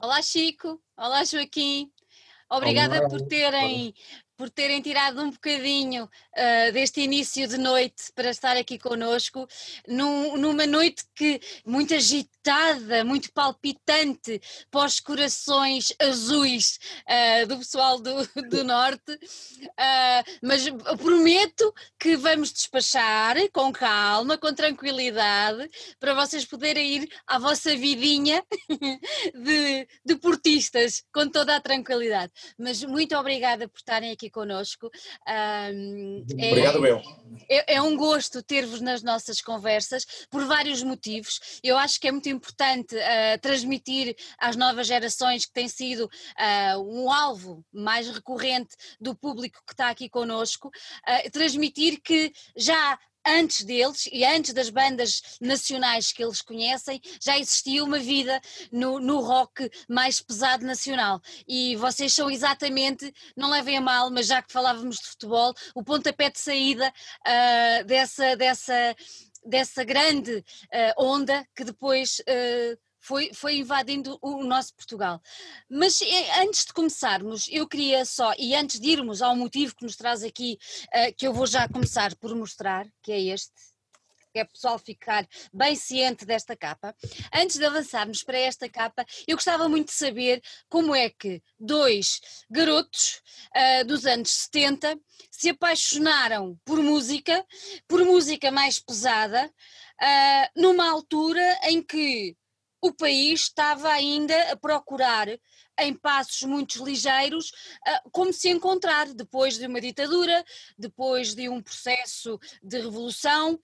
Olá, Chico. Olá, Joaquim. Obrigada Olá. por terem, por terem tirado um bocadinho uh, deste início de noite para estar aqui connosco, num, numa noite que muito agitada, muito palpitante para os corações azuis uh, do pessoal do, do Norte, uh, mas prometo que vamos despachar com calma, com tranquilidade, para vocês poderem ir à vossa vidinha de, de portistas com toda a tranquilidade. Mas muito obrigada por estarem aqui connosco. Um, é, Obrigado, eu. É, é um gosto ter-vos nas nossas conversas, por vários motivos. Eu acho que é muito importante uh, transmitir às novas gerações que tem sido uh, um alvo mais recorrente do público que está aqui connosco, uh, transmitir que já antes deles e antes das bandas nacionais que eles conhecem, já existia uma vida no, no rock mais pesado nacional. E vocês são exatamente, não levem a mal, mas já que falávamos de futebol, o pontapé de saída uh, dessa, dessa, dessa grande uh, onda que depois. Uh, foi, foi invadindo o nosso Portugal. Mas eh, antes de começarmos, eu queria só, e antes de irmos ao motivo que nos traz aqui, uh, que eu vou já começar por mostrar, que é este, que é pessoal ficar bem ciente desta capa. Antes de avançarmos para esta capa, eu gostava muito de saber como é que dois garotos uh, dos anos 70 se apaixonaram por música, por música mais pesada, uh, numa altura em que o país estava ainda a procurar, em passos muito ligeiros, como se encontrar depois de uma ditadura, depois de um processo de revolução.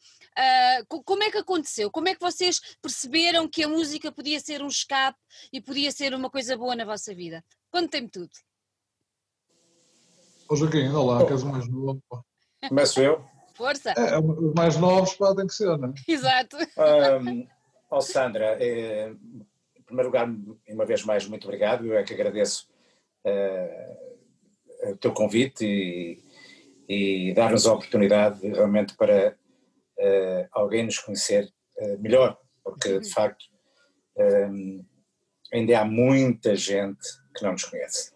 Como é que aconteceu? Como é que vocês perceberam que a música podia ser um escape e podia ser uma coisa boa na vossa vida? Contem-me tudo. Ô Joaquim, olá, que és o mais novo. Começo eu. Força! É, os mais novos podem que ser, não é? Exato. Um, oh Sandra, eh, em primeiro lugar, uma vez mais, muito obrigado. Eu é que agradeço uh, o teu convite e, e dar-nos a oportunidade realmente para uh, alguém nos conhecer uh, melhor, porque de facto um, ainda há muita gente que não nos conhece.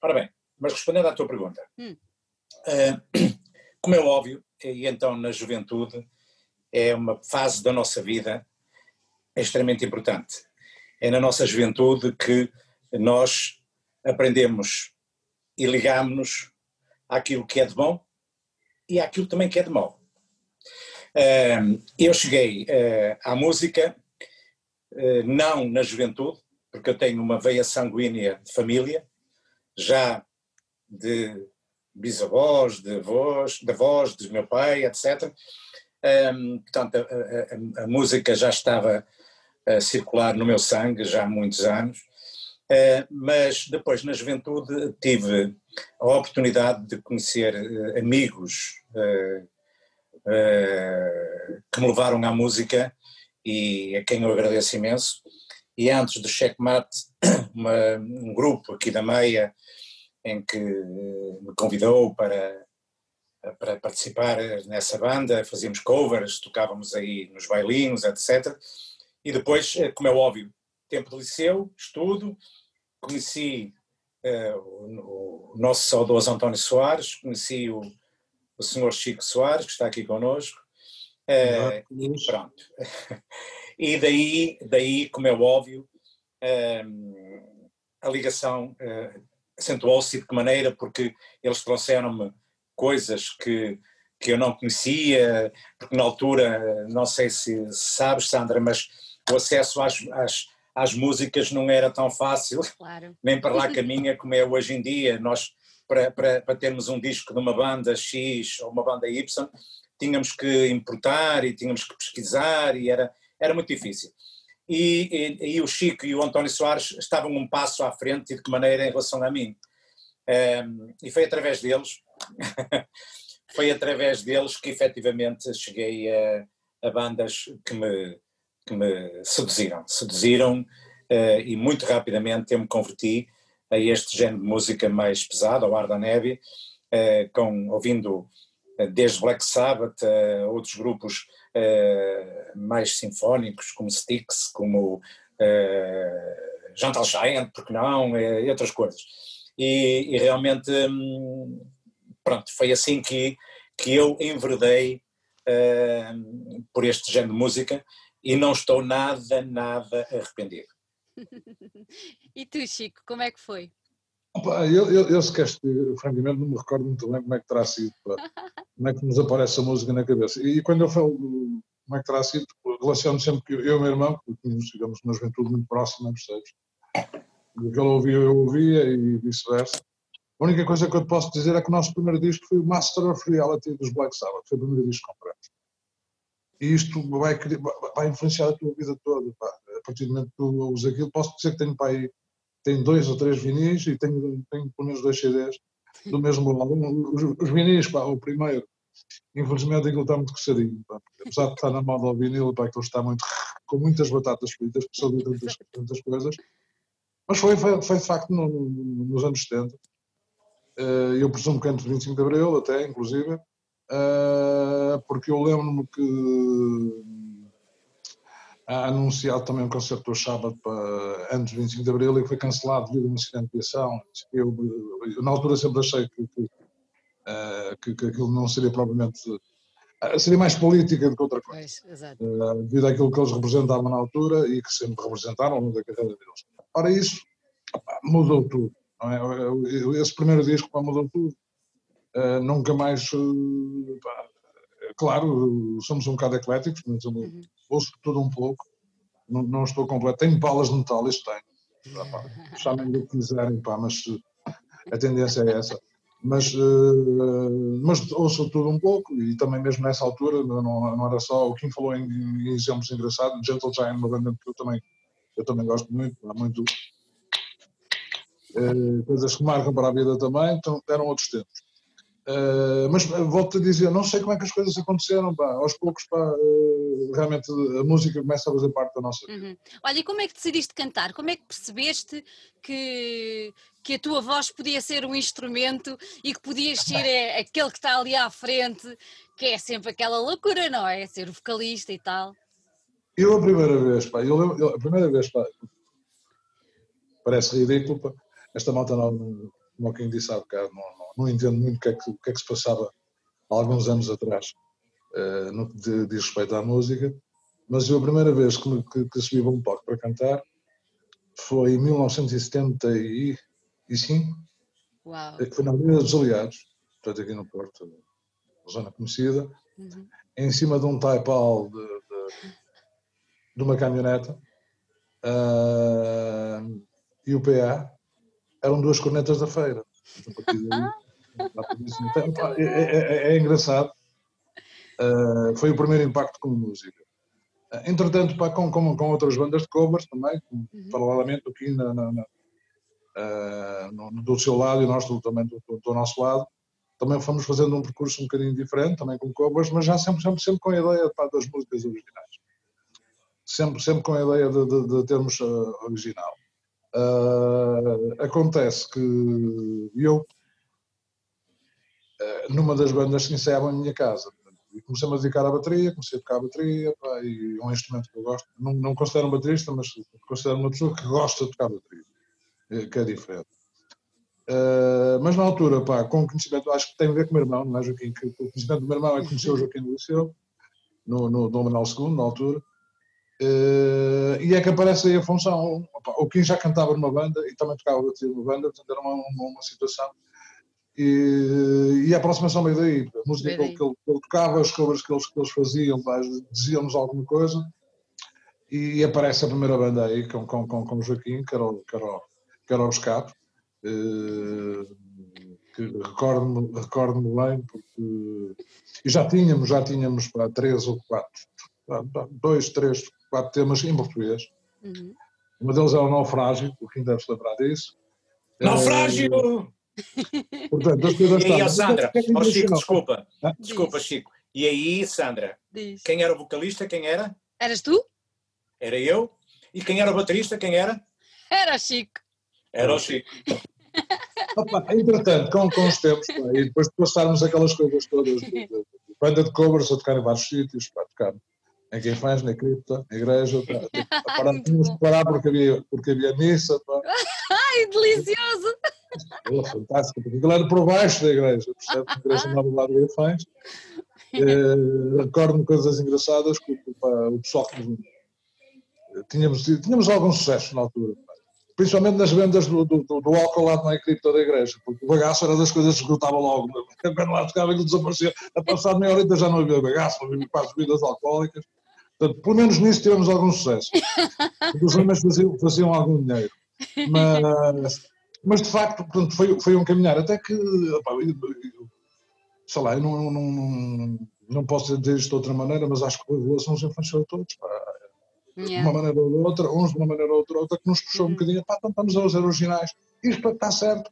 ora bem, mas respondendo à tua pergunta, hum. como é óbvio, e então na juventude é uma fase da nossa vida extremamente importante. É na nossa juventude que nós aprendemos e ligamos-nos àquilo que é de bom e àquilo também que é de mau. Eu cheguei à música não na juventude, porque eu tenho uma veia sanguínea de família, já de bisavós, de avós, de avós, de meu pai, etc. Um, portanto, a, a, a, música já estava a circular no meu sangue já há muitos anos, uh, mas depois, na juventude, tive a oportunidade de conhecer uh, amigos uh, que me levaram à música e a quem eu agradeço imenso. E antes do Checkmate, uma, um grupo aqui da Meia, em que me convidou para para participar nessa banda, fazíamos covers, tocávamos aí nos bailinhos, etc. E depois, como é óbvio, tempo de liceu, estudo, conheci uh, o, o, nosso saudoso António Soares, conheci o, o senhor Chico Soares, que está aqui connosco, uh, e pronto. e daí, daí, como é óbvio, uh, a ligação acentuou-se de que maneira, porque eles trouxeram-me coisas que, que eu não conhecia, porque na altura, não sei se sabes, Sandra, mas o acesso às, às, às músicas não era tão fácil, claro. nem para lá caminha como é hoje em dia. Nós, para, para, para termos um disco de uma banda X ou uma banda Y, tínhamos que importar e tínhamos que pesquisar e era, era muito difícil. E, e, e o Chico e o António Soares estavam um passo à frente e de que maneira em relação a mim. Um, e foi através deles foi através deles que efetivamente cheguei a, a bandas que me, que me seduziram. Seduziram uh, e muito rapidamente eu me converti a este género de música mais pesado, ao ar da neve, uh, com, ouvindo uh, desde Black Sabbath a outros grupos mais sinfónicos, como Styx, como Jantal Giant, porque não, e outras coisas. E, e realmente, hum, pronto, foi assim que, que eu enverdei uh, por este género de música e não estou nada, nada arrependido. e tu, Chico, como é que foi? Opa, eu, eu, eu, se queres, francamente, não me recordo muito bem como é que terá sido, pá. como é que nos aparece a música na cabeça. E quando eu falo como é que terá sido, relaciono sempre que eu e o meu irmão, porque nos tivemos uma juventude muito próxima, percebes? O que ele ouvia, eu ouvia e vice-versa. A única coisa que eu posso dizer é que o nosso primeiro disco foi o Master of Reality dos Black Sabbath, foi o primeiro disco que compramos. E isto vai, vai influenciar a tua vida toda. Pá. A partir do momento que tu ouves aquilo, posso dizer que tenho aí tenho dois ou três vinis e tenho, tenho pelo menos dois CDs do mesmo álbum. Os, os vinis, pá, o primeiro, infelizmente aquilo está muito coçadinho, pá, apesar de estar na moda ao vinil, pá, aquilo está muito, com muitas batatas fritas, porque são de tantas, tantas coisas. Mas foi, foi, foi de facto no, no, nos anos 70. Eh, eu presumo que antes do 25 de Abril, até, inclusive, eh, porque eu lembro-me que há anunciado também um concerto do sábado para antes do 25 de Abril e que foi cancelado devido a um acidente de aviação. Eu, eu, na altura sempre achei que, que, que, que aquilo não seria propriamente. Seria mais política do que outra coisa. Uh, devido àquilo que eles representavam na altura e que sempre representaram ao longo da carreira deles. Ora, isso opa, mudou tudo. É? Esse primeiro disco opa, mudou tudo. nunca mais. Opa, claro, somos um bocado ecléticos, mas uhum ouço tudo um pouco, não, não estou completo. Tenho balas de metal, isto tenho. Chamem-me o que quiserem, pá, mas a tendência é essa. Mas, uh, mas ouço tudo um pouco e também mesmo nessa altura não, não era só o Kim falou em, em exemplos engraçados, Gentle Giant, uma banda que eu também, eu também gosto muito, há muito uh, coisas que marcam para a vida também, então eram outros tempos. Uh, mas eh, volto a dizer, não sei como é que as coisas aconteceram, pá. aos poucos pá, uh, realmente a música começa a fazer parte da nossa vida. Uhum. Olha, e como é que decidiste cantar? Como é que percebeste que, que a tua voz podia ser um instrumento e que podias ser é, aquele que está ali à frente, que é sempre aquela loucura, não é? Ser o vocalista e tal. Eu a primeira vez, pá, eu, eu a primeira vez, pá, parece ridículo, pá, esta malta não, como quem disse há bocado, não, não, não entendo muito o que, é que, o que, é que se passava há alguns anos atrás uh, no que diz respeito à música, mas eu a primeira vez que, que, que subi um palco para cantar foi em 1975, Uau. que foi na Avenida dos Aliados, portanto aqui no Porto, zona conhecida, uhum. em cima de um taipal de, de, de uma caminhoneta, uh, e o PA eram duas cornetas da feira. Então, é, é, é, é, engraçado. Uh, foi o primeiro impacto com música. Uh, entretanto, pá, com, com, com, outras bandas de covers também, uhum. paralelamente aqui na, na, na uh, no, do seu lado e nós do, também do, do, do, nosso lado, também fomos fazendo um percurso um bocadinho diferente, também com covers, mas já sempre, sempre, sempre com a ideia pá, das músicas originais. Sempre, sempre com a ideia de, de, de termos original. Uh, acontece que eu, uh, numa das bandas que ensaiavam em minha casa, e comecei-me a dedicar à bateria, comecei a tocar a bateria, pá, e é um instrumento que eu gosto. Não, não considero um baterista, mas considero uma pessoa que gosta de tocar bateria, eh, que é diferente. Uh, mas na altura, pá, com o conhecimento, acho que tem a ver com o meu irmão, não é, Joaquim? Que o conhecimento do meu irmão é que conheceu o Joaquim no Liceu, no, no Dom Manuel II, na altura, Uh, e é que aparece aí a função. O Kim já cantava numa banda e também tocava bateria numa banda, portanto era uma, uma, uma situação. E, e, a aproximação veio daí. A música que ele, que, ele, que ele, tocava, as covers que eles, que eles faziam, diziam-nos alguma coisa. E aparece a primeira banda aí com, com, com, com o Joaquim, que era o, que era o, que era. Uh, recordo-me recordo bem, porque e já tínhamos, já tínhamos para três ou quatro, dois, três, quatro temas em português. Uhum. Uma deles é o Naufrágio, o Kim deve se lembrar disso. Naufrágio! É, portanto, as coisas e aí, Sandra, oh, Chico, desculpa, ah? desculpa, Chico. E aí, Sandra, Diz. quem era o vocalista, quem era? Eras tu? Era eu. E quem era o baterista, quem era? Era o Chico. Era o Chico. Opa, entretanto, com, com os tempos, pá, e depois de passarmos aquelas coisas todas, de, de, de banda de covers a tocar em vários sítios, para tocar em quem faz, na cripta, na igreja, pá, parar, tínhamos que parar porque havia, porque havia missa. Pá. Ai, delicioso! Oh, fantástico, porque aquilo era por baixo da igreja, percebe? A igreja nova lá de Grafães. Eh, Recordo-me coisas engraçadas que pá, o pessoal que nos- tínhamos, tínhamos algum sucesso na altura, pá. principalmente nas vendas do, do, do, do álcool lá na cripta da igreja, porque o bagaço era das coisas que esgotava logo. Quando lá tocava ele desaparecia, a passar meia horita já não havia bagaço, havia quase bebidas alcoólicas. Portanto, pelo menos nisso tivemos algum sucesso. Os homens faziam, faziam algum dinheiro. Mas, mas de facto, portanto, foi, foi um caminhar. Até que, opá, eu- sei lá, eu não, não, não, não posso dizer isto de outra maneira, mas acho que a Revolução nos influenciou todos. Pá. De Yeah. uma maneira ou de outra, uns de uma maneira ou de outra, que nos puxou um Uhum. bocadinho. Pá, então estamos a ser originais. Isto está certo.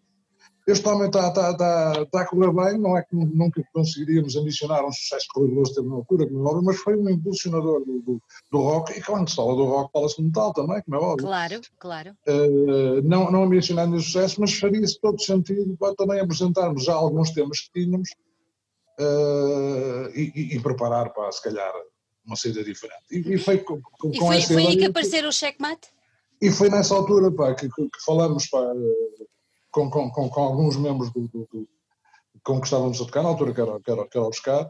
Este homem está, está, está, está a correr bem, não é que nu- nunca conseguiríamos ambicionar um sucesso que o Rui Veloso teve na altura, como é óbvio, mas foi um impulsionador do, do, do rock, e quando se fala do rock, fala-se de metal também, como é óbvio. Claro, claro. Eh, não, não ambicionando o sucesso, mas faria-se todo sentido para também apresentarmos já alguns temas que tínhamos eh, e, e- e preparar para, se calhar, uma saída diferente. E, e foi com, com, E foi, essa foi aí que apareceram o checkmate? e foi nessa altura pá, que, que- que falamos eh, com, com, com, com alguns membros do, do, do, com que estávamos a tocar, na altura que era, que era, que era o Pescado,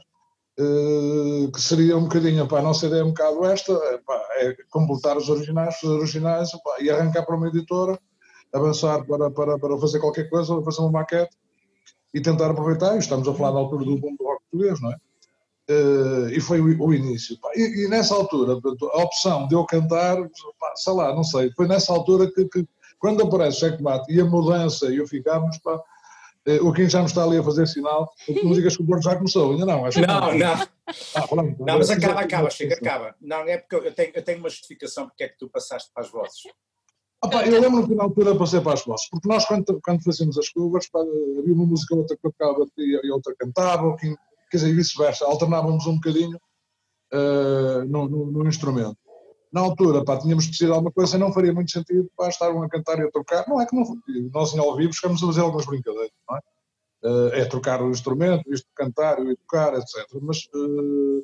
eh, que seria um bocadinho, pá, a nossa ideia é um bocado esta, é, pá, é completar os originais, os originais pá, e arrancar para uma editora, avançar para, para, para fazer qualquer coisa, fazer uma maquete e tentar aproveitar, e estamos a falar da altura do boom do rock português, não é? Eh, e foi o, o início. E, e nessa altura, a opção de eu cantar, sei lá, não sei, foi nessa altura que, que quando aparece o checkmate e a mudança e eu ficámos, pá, eh, o Kim já me está ali a fazer sinal, porque não digas que o Porto já começou, ainda não, acho que Não, não, Ah, pronto. não, mas acaba, Exato, acaba, exato. chega, acaba. Não, é porque eu tenho, eu tenho uma justificação porque é que tu passaste para as vozes. Ah, pá, eu lembro que na altura passei para as vozes, porque nós quando, quando fazíamos as covers, pá, havia uma música outra que tocava e outra cantava, o quer dizer, e vice-versa, alternávamos um bocadinho eh, no, no- no instrumento. Na altura, pá, tínhamos que decidir alguma coisa não faria muito sentido para estar um a cantar e a tocar. Não é que não, nós em ao vivo chegamos a fazer algumas brincadeiras, não é? Eh, é trocar o instrumento, isto cantar e tocar, etc. Mas, eh,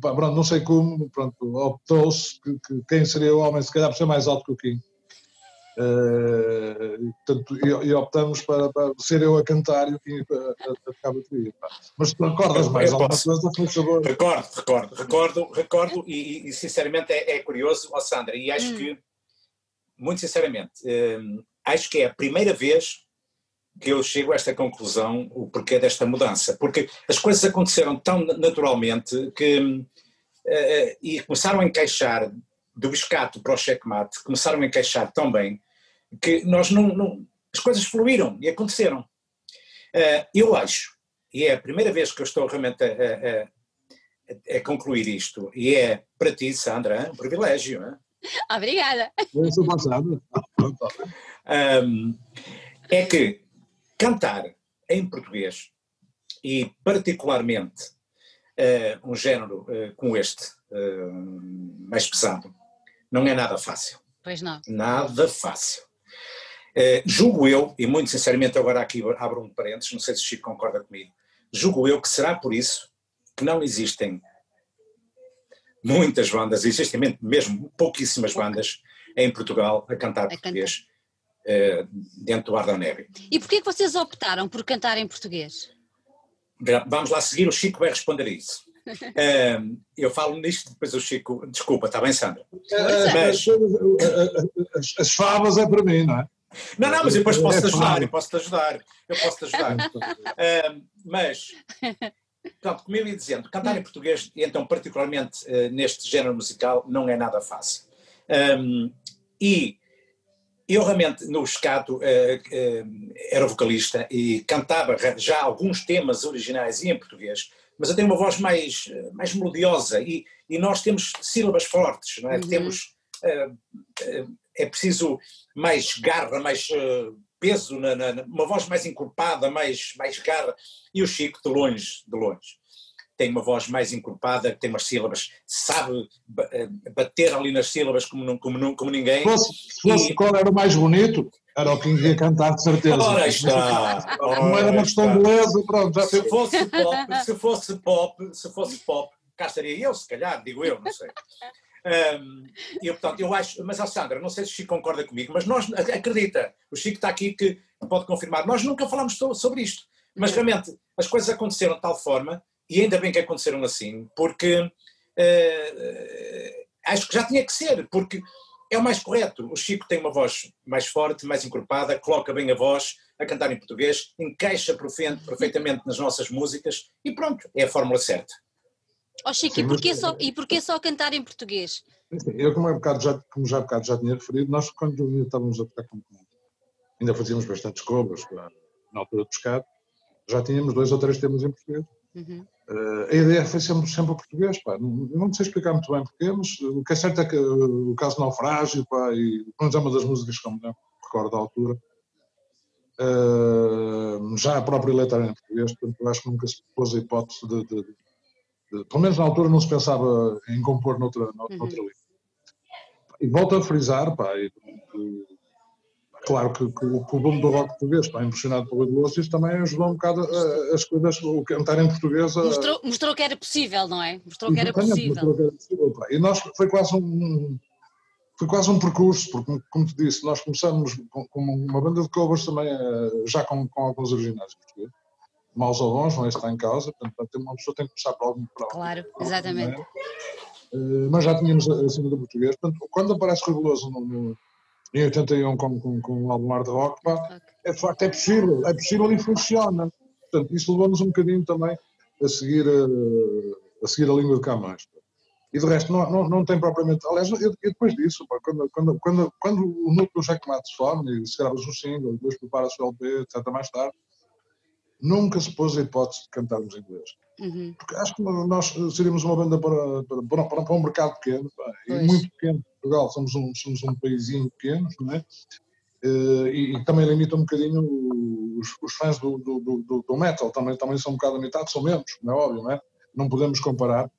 pá, pronto, não sei como, pronto, optou-se que, que quem seria o homem, se calhar, por ser mais alto que o Kim. Eh, e, portanto, e, e optamos para, para ser eu a cantar e o Kim a, tocar bateria. Mas tu recordas mais Eu alguma posso. coisa? Por favor. Recordo, recordo, recordo, recordo e, e, sinceramente é, é curioso, ó Sandra, e acho Hum. que, muito sinceramente, hum, acho que é a primeira vez que eu chego a esta conclusão, o porquê desta mudança, porque as coisas aconteceram tão naturalmente que hum, eh, e começaram a encaixar do biscato para o checkmate, começaram a encaixar tão bem que nós não, não- as coisas fluíram e aconteceram. Eh, eu acho, e é a primeira vez que eu estou realmente a, a- a- a concluir isto, e é para ti, Sandra, um privilégio, hein? Obrigada. Eu sou passado. Ahm, é que cantar em português e particularmente eh, um género eh, como este, mais pesado, não é nada fácil. Pois não. Nada fácil. Eh, julgo eu, e muito sinceramente agora aqui abro um parênteses, não sei se o Chico concorda comigo, julgo eu que será por isso que não existem muitas bandas, existem mesmo pouquíssimas bandas em Portugal a cantar cantar. português eh, dentro do Ar da Neve. E porquê que vocês optaram por cantar em português? Vamos lá seguir, o Chico vai responder a isso. Eu falo nisto, depois o Chico, desculpa, está bem, Sandra? Eh, Mas- As, as favas é para mim, não é? Não, não, mas eu depois posso-te É ajudar, eu posso-te ajudar, eu posso-te ajudar. Mas, pronto, como eu ia dizendo, cantar em português, e então particularmente eh, neste género musical, não é nada fácil. Ahm, e eu realmente, no escato, eh, eh, era vocalista e cantava já alguns temas originais e em português, mas eu tenho uma voz mais, eh, mais melodiosa e, e nós temos sílabas fortes, não é? Uhum. Temos, eh, eh, é preciso mais garra, mais peso, na, na- uma voz mais encorpada, mais, mais garra. E o Chico, de longe, de longe, tem uma voz mais encorpada, tem umas sílabas, sabe ba- bater ali nas sílabas como, não- como, não- como ninguém. Se fosse, se fosse E- qual era o mais bonito, era o que ia cantar, de certeza. Ora está! Não era ora uma questão beleza, pronto, já Se fosse pop, se fosse pop, se fosse pop, cá estaria eu, se calhar, digo eu, não sei. Um, e eu, portanto, eu acho, mas a Sandra, não sei se o Chico concorda comigo, mas nós, acredita, o Chico está aqui que pode confirmar, nós nunca falamos sobre isto, mas realmente as coisas aconteceram de tal forma, e ainda bem que aconteceram assim, porque uh, acho que já tinha que ser, porque é o mais correto. O Chico tem uma voz mais forte, mais encorpada, coloca bem a voz a cantar em português, encaixa perfeitamente nas nossas músicas e pronto, é a fórmula certa. Oh Chico, Sim, e, porquê só, e porquê só cantar em português? Eu, como, é bocado já, como já há bocado já tinha referido, nós quando estávamos a tocar com ainda fazíamos bastantes cobras na altura do pescado, já tínhamos dois ou três temas em português. Uhum. Uh, a ideia foi sempre, sempre o português, pá. Não, não sei explicar muito bem porquê, mas o que é certo é que o caso Naufrágio, pá, e pelo é uma das músicas que eu me recordo da altura, uh, já a própria letra era em português, portanto eu acho que nunca se pôs a hipótese de, de, de pelo menos na altura não se pensava em compor noutra, noutra, uhum. língua. E volto a frisar, pá, e, e, claro que, que, o, que o boom do rock português, pá, impressionado pelo Lúcio, também ajudou um bocado as coisas, o cantar em português. A... Mostrou, mostrou que era possível, não é? Mostrou que era possível. Que era possível. E nós, foi quase um, foi quase um percurso, porque, como te disse, nós começamos com, com uma banda de covers também, eh, já com, com alguns originais português maus ou bons, não é está em causa, portanto uma pessoa tem que começar por algum para Claro, exatamente. Uh, mas já tínhamos acima do português, portanto, quando aparece Reguloso no, em 81 com, com, com o álbum Hard Rock, pá, é de facto é possível, é possível e funciona. Portanto, isso levou-nos um bocadinho também a seguir a, eh, a, seguir a língua de Camões. E de resto, não, não, não tem propriamente. Aliás, eu, eu depois disso, pá, quando, quando, quando, quando o núcleo do Jack Matt se forma e se grava um single, depois prepara-se o LP, etc., mais tarde, nunca se pôs a hipótese de cantarmos inglês. Uhum. Porque acho que nós seríamos uma banda para, para, para, para um mercado pequeno, pá, e muito pequeno. Portugal, somos um, somos um paísinho pequeno, não é? Uh, e, e, também limita um bocadinho os, os fãs do, do, do, do, metal, também, também são um bocado limitados, são menos, não é óbvio, não é? Não podemos comparar.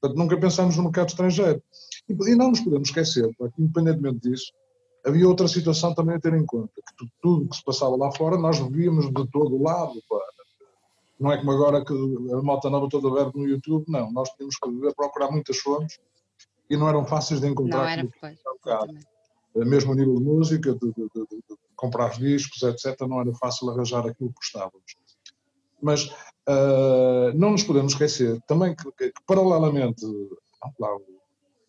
Portanto, nunca pensamos no mercado estrangeiro. E, e não nos podemos esquecer, pá, que independentemente disso, havia outra situação também a ter em conta, que tudo que se passava lá fora nós víamos de todo o lado. Pá. Não é como agora que a moto nova toda verde no YouTube, não. Nós tínhamos que procurar muitas fontes e não eram fáceis de encontrar. Não era pois, Mesmo a nível de música, de, de, de, de, comprar discos, etc., não era fácil arranjar aquilo que gostávamos. Mas uh, não nos podemos esquecer também que, que, que paralelamente, lá,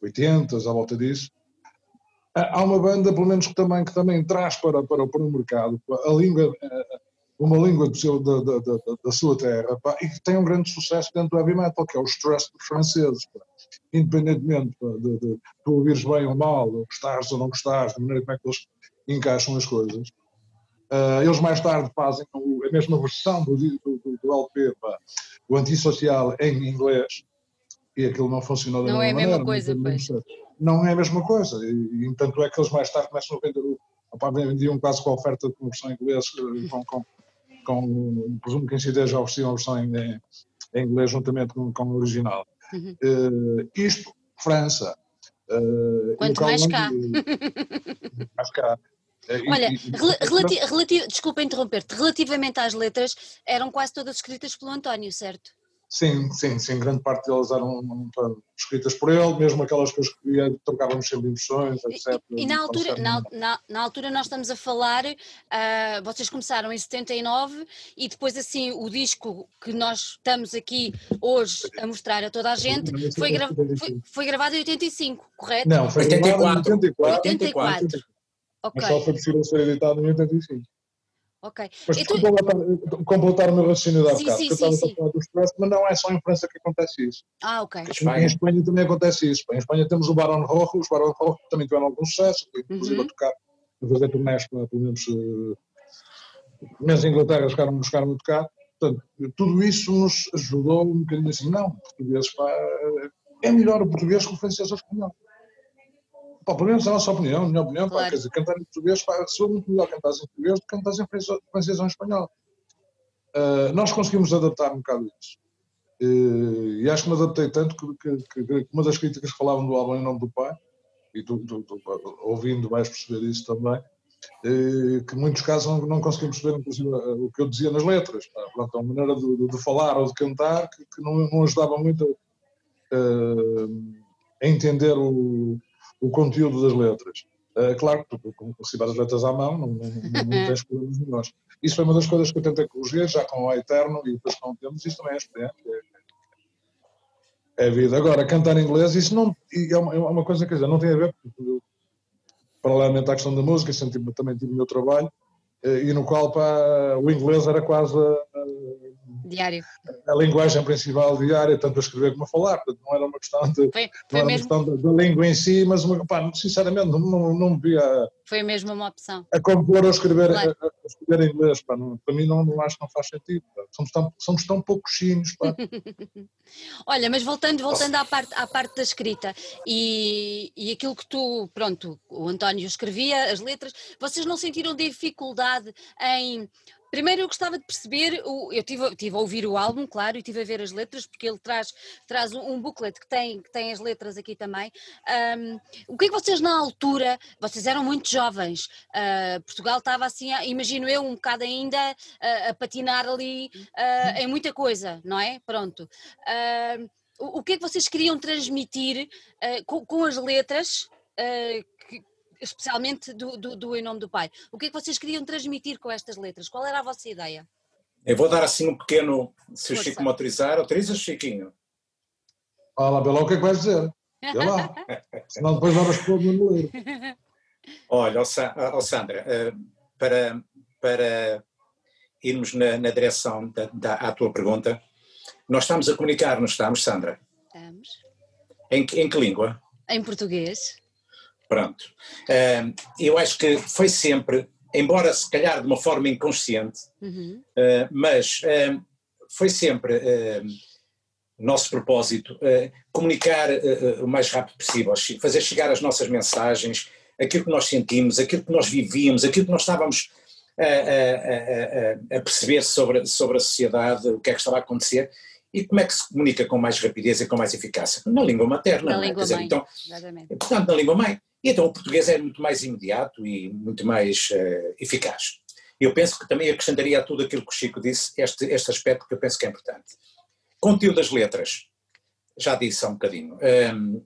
80, à volta disso, há uma banda, pelo menos, que também, que também traz para, para, para o mercado a língua, uma língua seu, da, da, da, da, sua terra pá, e que tem um grande sucesso dentro do heavy metal, que é os Trust franceses. Pá. Independentemente pá, de, de, tu ouvires bem ou mal, ou gostares ou não gostares, da maneira como é que eles encaixam as coisas. Uh, eles mais tarde fazem a mesma versão do, do, do LP, pá, o antissocial em inglês, e aquilo não funcionou da não mesma maneira. Não é a mesma coisa, pois não é a mesma coisa. E, e tanto é que eles mais tarde começam a vender, opa, vendiam quase com a oferta de conversão em inglês, eh, com, com, com presumo que em CD já a versão em, em inglês juntamente com, com o original. Uhum. Uh, isto, França. Uh, Quanto mais cá. mais cá. Olha, relati relati desculpa interromper-te, relativamente às letras, eram quase todas escritas pelo António, certo? Sim, sim, sim, grande parte delas eram escritas por ele, mesmo aquelas que eu escrevia, trocávamos sempre impressões, etc. E, e na, altura, na, na, na, altura nós estamos a falar, uh, vocês começaram em 79 e depois assim o disco que nós estamos aqui hoje a mostrar a toda a gente foi, gra foi, foi gravado em 85, correto? Não, foi 84. em 84. 84. 84. Okay. Mas só foi possível ser editado em 85. Ok. Mas então, completar, completar o meu raciocínio da bocado, porque eu estava a falar do stress, mas não é só em França que acontece isso. Ah, ok. Em Espanha também acontece isso. Em Espanha temos o Barão Rojo, os Barão Rojo também tiveram algum sucesso, inclusive uhum. a tocar, a fazer turnés, pelo menos, uh, em Inglaterra chegaram, chegaram a tocar. Portanto, tudo isso nos ajudou um bocadinho assim, não, português, pá, é melhor o português que o francês ou o espanhol. Pá, pelo menos a nossa opinião, a minha opinião, claro. pá, quer dizer, cantar em português, pá, sou muito melhor cantar em português do que cantar em francês ou em espanhol. Uh, nós conseguimos adaptar um bocado isso. Uh, e acho que me adaptei tanto que, que, que, uma das críticas que falavam do álbum em nome do pai, e tu, tu, tu ouvindo vais perceber isso também, uh, que em muitos casos não, não conseguimos perceber, inclusive, o que eu dizia nas letras. Pá, pronto, é uma maneira de, de, de falar ou de cantar que, que não, não, ajudava muito uh, a entender o, o conteúdo das letras. Uh, claro que tu, como receber as letras à mão, não, não, não, não tens problemas nós. Isso foi uma das coisas que eu tentei corrigir, já com o Eterno e depois com o Temos, isso também é experiência. É, é, vida. Agora, cantar em inglês, isso não, é, uma, é uma coisa, quer dizer, não tem a ver, porque, paralelamente à questão da música, sempre, também tive o meu trabalho, eh, e no qual pá, o inglês era quase a, diário. a linguagem principal diária, tanto a escrever como a falar, portanto não era uma questão, de, foi, foi mesmo... questão da, língua em si, mas uma, pá, sinceramente não, não, não me via foi mesmo uma opção. A compor ou escrever, claro. a, a, escrever em inglês, pá, não, para mim não, não acho que não faz sentido. Somos tão, somos tão poucos chinos. Olha, mas voltando, voltando à, parte, à parte da escrita e, e aquilo que tu, pronto, o António escrevia, as letras, vocês não sentiram dificuldade em Primeiro eu gostava de perceber, eu estive, tive a ouvir o álbum, claro, e tive a ver as letras, porque ele traz, traz um, booklet que tem, que tem as letras aqui também. Um, o que é que vocês na altura, vocês eram muito jovens, uh, Portugal estava assim, imagino eu, um bocado ainda uh, a patinar ali uh, em muita coisa, não é? Pronto. O, que é que vocês queriam transmitir com, com, as letras especialmente do, do, do, Em Nome do Pai. O que é que vocês queriam transmitir com estas letras? Qual era a vossa ideia? Eu vou dar assim um pequeno, se o Chico me autorizar, autoriza Chiquinho. Fala, Belão, o que é que vais dizer? Vê lá, senão depois vamos pôr no ler. Olha, oh, Sandra, eh, para, para irmos na, na direção da, da, à tua pergunta, nós estamos a comunicar, não estamos, Sandra? Estamos. Em, em que língua? Em português. Pronto. eu acho que foi sempre, embora se calhar de uma forma inconsciente, uhum. Ah, mas foi sempre nosso propósito comunicar ah, o mais rápido possível, fazer chegar as nossas mensagens, aquilo que nós sentimos, aquilo que nós vivíamos, aquilo que nós estávamos a, a, a, a perceber sobre, sobre a sociedade, o que é que estava a acontecer e como é que se comunica com mais rapidez e com mais eficácia? Na língua materna. Na é? língua mãe, então, exatamente. Portanto, na língua mãe. E então o português é muito mais imediato e muito mais uh, eficaz. Eu penso que também acrescentaria a tudo aquilo que o Chico disse, este, este aspecto que eu penso que é importante. Conteúdo das letras, já disse há um bocadinho. Um, ehm,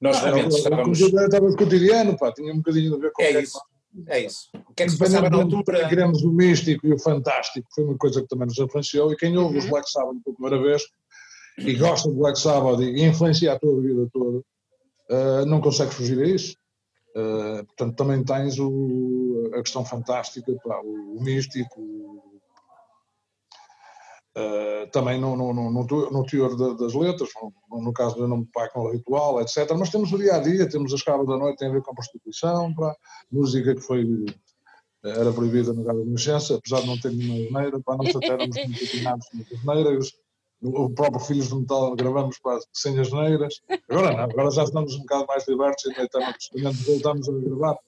nós ah, realmente estávamos... Estava cotidiano, pá, tinha um bocadinho a ver com... É isso, é isso. O que é que se passava na altura? Queremos o místico e o fantástico, foi uma coisa que também nos influenciou, e quem ouve uhum. os Black Sabbath pela primeira vez, e gosta de Black Sabbath e influencia a tua vida toda, uh, não consegue fugir a isso. Uh, portanto, também tens o, a questão fantástica, pá, o, o, místico, uh, também no, no, no, no teor de, das letras, no, no caso do nome pai com o ritual, etc. Mas temos o dia a dia, temos a escala da noite, tem a ver com a prostituição, pá, música que foi era proibida na adolescência, apesar de não ter nenhuma maneira, para não se atéramos muito determinados na maneira, o próprio Filhos de Metal gravamos quase sem as neiras. Agora não, agora já estamos um bocado mais libertos e estamos, voltamos a gravar.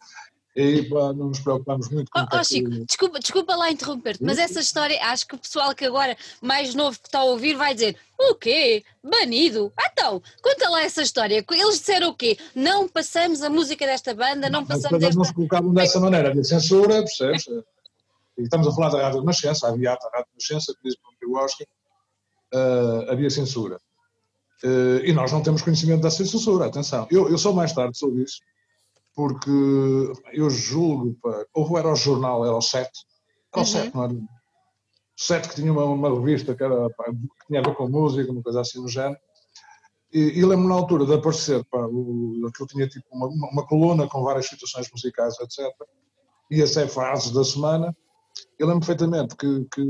E pá, não nos preocupamos muito com oh, oh Chico, desculpa, desculpa lá interromper-te, mas essa história, acho que o pessoal que agora, mais novo que está a ouvir, vai dizer: o quê? Banido? Ah, então, conta lá essa história. Eles disseram o quê? Não passamos a música desta banda, não, não passamos. Mas não se colocavam dessa maneira, havia censura, percebes? E estamos a falar da Rádio Renascença, havia a Rádio Renascença, que diz o Oscar, uh, havia censura. Uh, e nós não temos conhecimento dessa censura, atenção. Eu, eu só mais tarde soube isso, porque eu julgo, pá, ou era o jornal, era o 7, era o 7, uhum. não era? O 7 que tinha uma, uma revista que, era, pá, que tinha a ver com música, uma coisa assim no género. E, e lembro-me na altura de aparecer, pá, o, aquilo tinha tipo uma, uma, coluna com várias situações musicais, etc. Ia ser frases da semana, eu lembro perfeitamente que, que,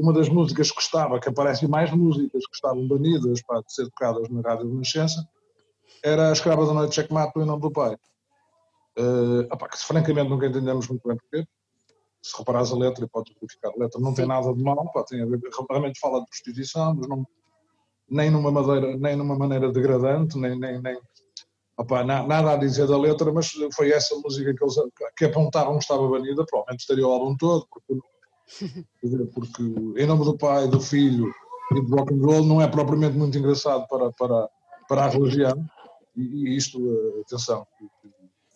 uma das músicas que estava, que aparecem mais músicas que estavam banidas para ser tocadas na Rádio Renascença, era A Escrava da Noite Checkmate, em nome do pai. Uh, opá, que francamente nunca entendemos muito bem porquê. Se reparares a letra, e podes verificar a letra, não tem nada de mal, pá, tem a ver, realmente fala de prostituição, mas não, nem, numa maneira, nem numa maneira degradante, nem, nem, nem Opa, nada a dizer da letra, mas foi essa música que eles que apontaram que estava banida, provavelmente estaria o álbum todo, porque, porque em nome do pai, do filho e do rock and roll não é propriamente muito engraçado para, para, para a religião, e, e isto, eh, atenção,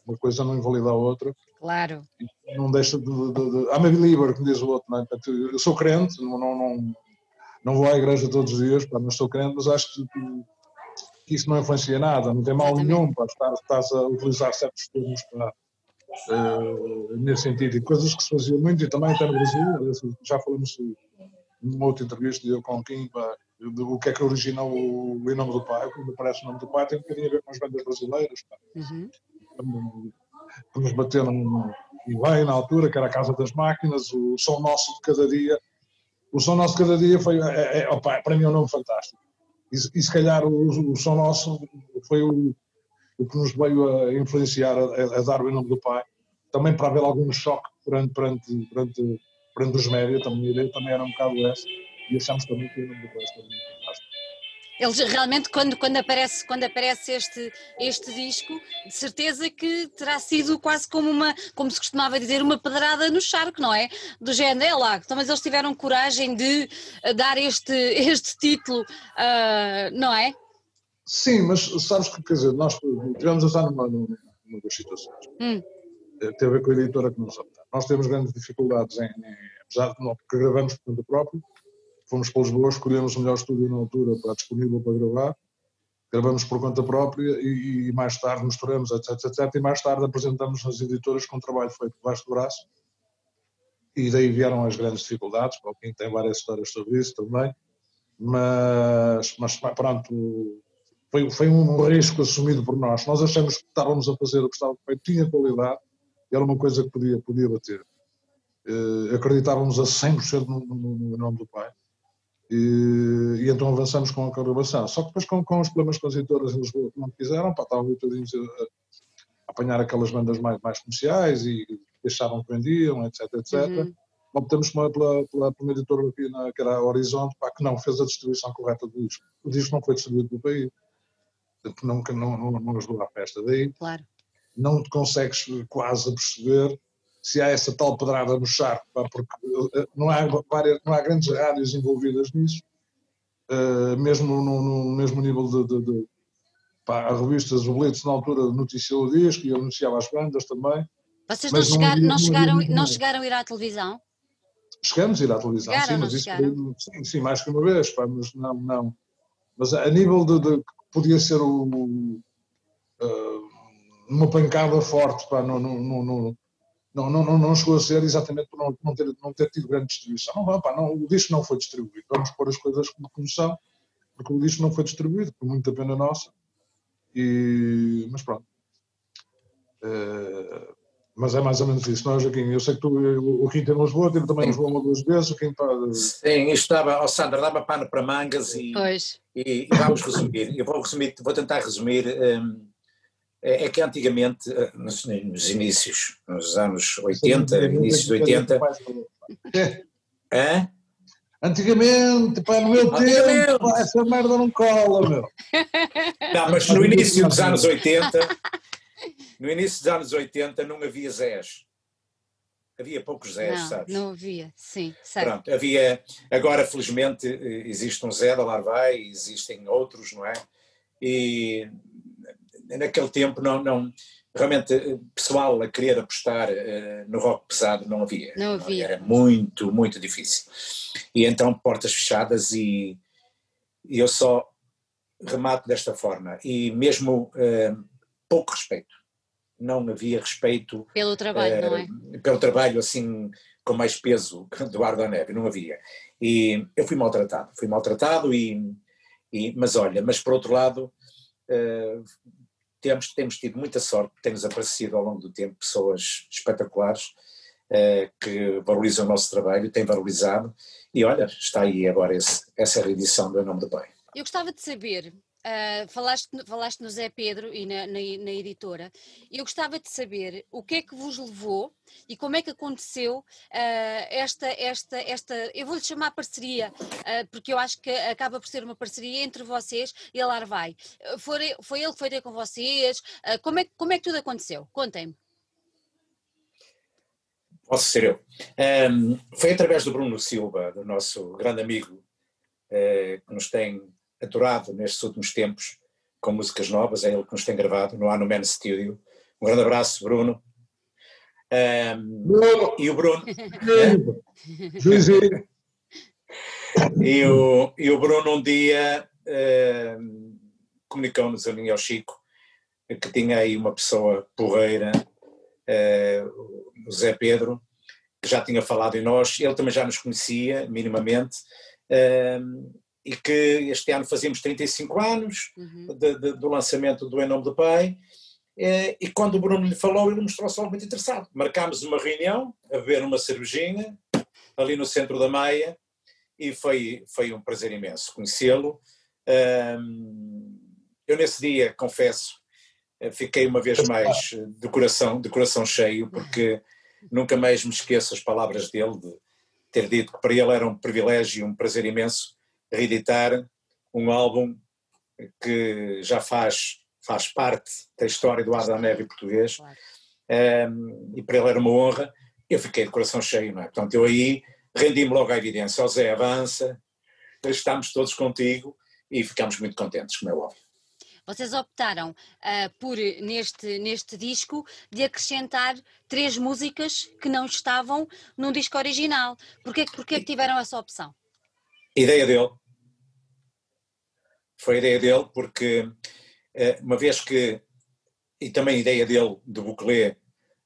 uma coisa não invalida a outra. Claro. Não deixa de. de, de, I'm a believer, como diz o outro, não é? Eu sou crente, não, não, não, não vou à igreja todos os dias, pá, mas sou crente, mas acho que isso não influencia nada, não tem mal nenhum, para estar, estás a utilizar certos termos para, uh, nesse sentido, e coisas que se faziam muito, e também até no Brasil, já falamos numa outra entrevista, eu com o Kim, o que é que originou o, o nome do pai, quando aparece o nome do pai, tem um bocadinho a ver com as bandas brasileiras, uhum. que nos bateram e bem na altura, que era a Casa das Máquinas, o Som Nosso de Cada Dia, o Som Nosso de Cada Dia foi, é, é, opa, para mim, é um nome fantástico. E, e se calhar o, o Som Nosso foi o, o que nos veio a influenciar a, a, dar o nome do pai, também para haver algum choque perante, perante, perante, perante os médias, também também era um bocado essa, e achamos também que o nome do pai muito fantástico. Eles realmente, quando, quando, aparece, quando aparece este, este disco, de certeza que terá sido quase como uma, como se costumava dizer, uma pedrada no charco, não é? Do género, é lá, então, mas eles tiveram coragem de eh, dar este, este título, uh, não é? Sim, mas sabes que, quer dizer, nós tivemos a estar numa, numa, numa das situações. Hum. Eh, tem a ver com a editora que nos optar. Nós temos grandes dificuldades em, em apesar de não, porque gravamos por conta próprio, fomos para Lisboa, escolhemos o melhor estúdio na altura para disponível para gravar, gravamos por conta própria e, e mais tarde misturamos, etc, etc, e mais tarde apresentamos nas editoras com um trabalho feito debaixo do braço e daí vieram as grandes dificuldades, para quem tem várias histórias sobre isso também, mas, mas pronto, foi, foi um risco assumido por nós. Nós achamos que estávamos a fazer o que estava feito, tinha qualidade, era uma coisa que podia, podia bater. Uh, acreditávamos a 100% no, no, no nome do pai. E, e, então avançamos com a gravação. Só que depois, com, com os problemas com as editoras em Lisboa que não quiseram, pá, estavam todinhos a, a, apanhar aquelas bandas mais, mais comerciais e deixavam que vendiam, etc, etc. Uhum. Optamos pela, pela, pela primeira editora aqui, na, que era a Horizonte, pá, que não fez a distribuição correta do disco. O disco não foi distribuído pelo país. Não, não, não, não ajudou à festa. Daí claro. não te consegues quase perceber se há essa tal pedrada no charco, porque eh, não há, várias, não há grandes rádios envolvidas nisso, uh, mesmo no, no, mesmo nível de, de, de pá, revistas, o Blitz na altura noticiou o disco e anunciava as bandas também. Vocês não, chegar, não, chegaram, não chegaram a ir à televisão? Chegamos a ir à televisão, chegaram, sim, mas isso sim, sim, mais que uma vez, pá, mas não, não. Mas a nível de, de podia ser o, uh, uma pancada forte, pá, no, no, no, não, não, não, chegou a ser exatamente por não, não, ter, não ter tido grande distribuição. Não, pá, não, o disco não foi distribuído. Vamos pôr as coisas como, como são, porque o disco não foi distribuído, por muita pena nossa. E, mas pronto. É, mas é mais ou menos isso, não é, Joaquim? Eu sei que tu, o Kim tem Lisboa, tive também Lisboa uma duas vezes, o Kim está... Sim, isto dava, oh Sandra, dava pano para mangas e, e, e, vamos resumir. Eu vou resumir, vou tentar resumir... Um, é, é que antigamente, eh, nos, nos, inícios, nos anos 80, inícios de 80. Hã? Antigamente, pá, no meu tempo, pá, essa merda não cola, meu. Não, mas no início dos anos 80, no início dos anos 80 não havia Zés. Havia poucos Zés, não, sabes? Não havia, sim, certo. Pronto, havia, agora felizmente eh, existe um Zé da Larvai, existem outros, não é? E naquele tempo não, não realmente eh, pessoal a querer apostar uh, no rock pesado não havia. Não havia. Era muito, muito difícil. E então portas fechadas e, e eu só remato desta forma. E mesmo uh, pouco respeito. Não havia respeito. Pelo trabalho, uh, não é? Pelo trabalho assim com mais peso do Ardo Neve, não havia. E eu fui maltratado, fui maltratado e, e mas olha, mas por outro lado temos, temos tido muita sorte, temos aparecido ao longo do tempo pessoas espetaculares uh, que valorizam o nosso trabalho, têm valorizado, e olha, está aí agora esse, essa reedição do Nome do Pai. Eu gostava de saber, Uh, falaste, falaste no Zé Pedro e na, na, na, editora. Eu gostava de saber o que é que vos levou e como é que aconteceu uh, esta, esta, esta, eu vou-lhe chamar parceria, uh, porque eu acho que acaba por ser uma parceria entre vocês e a Larvai. Foi, foi ele que foi ter com vocês? como, é, como é que tudo aconteceu? Contem-me. Posso ser eu. Um, foi através do Bruno Silva, do nosso grande amigo, que nos tem aturado nestes últimos tempos com músicas novas, é ele que nos tem gravado no Ano Man Studio. Um grande abraço, Bruno. Um, Bruno. E o Bruno. e, o, e o Bruno um dia um, comunicou-nos a mim e ao Chico que tinha aí uma pessoa porreira, uh, o Zé Pedro, que já tinha falado em nós, ele também já nos conhecia minimamente, uh, e que este ano fazíamos 35 anos uhum. de, de, do lançamento do Em Nome do Pai, uh, e quando o Bruno lhe falou, ele mostrou-se logo muito interessado. Marcámos uma reunião, a beber uma cervejinha, ali no centro da Maia, e foi, foi um prazer imenso conhecê-lo. eu nesse dia, confesso, eh, fiquei uma vez mais de coração, de coração cheio, porque nunca mais me esqueço as palavras dele, de ter dito que para ele era um privilégio e um prazer imenso reeditar um álbum que já faz, faz parte da história do Adam Neve português, um, ehm, e para ele era uma honra, eu fiquei de coração cheio, não é? Portanto, eu aí rendi-me logo à evidência, ó Zé, avança, estamos todos contigo, e ficamos muito contentes, como é óbvio. Vocês optaram uh, por, neste, neste disco, de acrescentar três músicas que não estavam num disco original. Porquê, porquê que tiveram essa opção? Ideia dele. Foi ideia dele porque, uh, uma vez que, e também ideia dele do Buclé,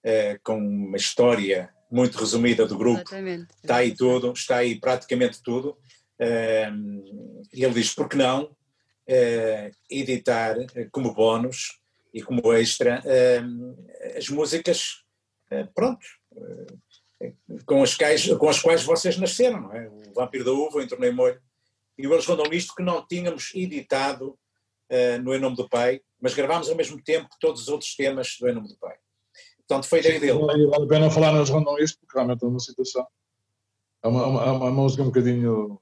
uh, com uma história muito resumida do grupo, Exatamente. está aí tudo, está aí praticamente tudo. ele diz, por que não uh, editar como bónus e como extra uh, as músicas, pronto, com as, quais, com as quais vocês nasceram, não é? O Vampiro da Uva, o Entornei Molho, e Eles Rondam Isto, que não tínhamos editado no Em Nome do Pai, mas gravámos ao mesmo tempo que todos os outros temas do Em Nome do Pai. Portanto, foi ideia dele. Vale a pena falar nos Rondam Isto, porque realmente é uma situação, é uma, uma, uma música um bocadinho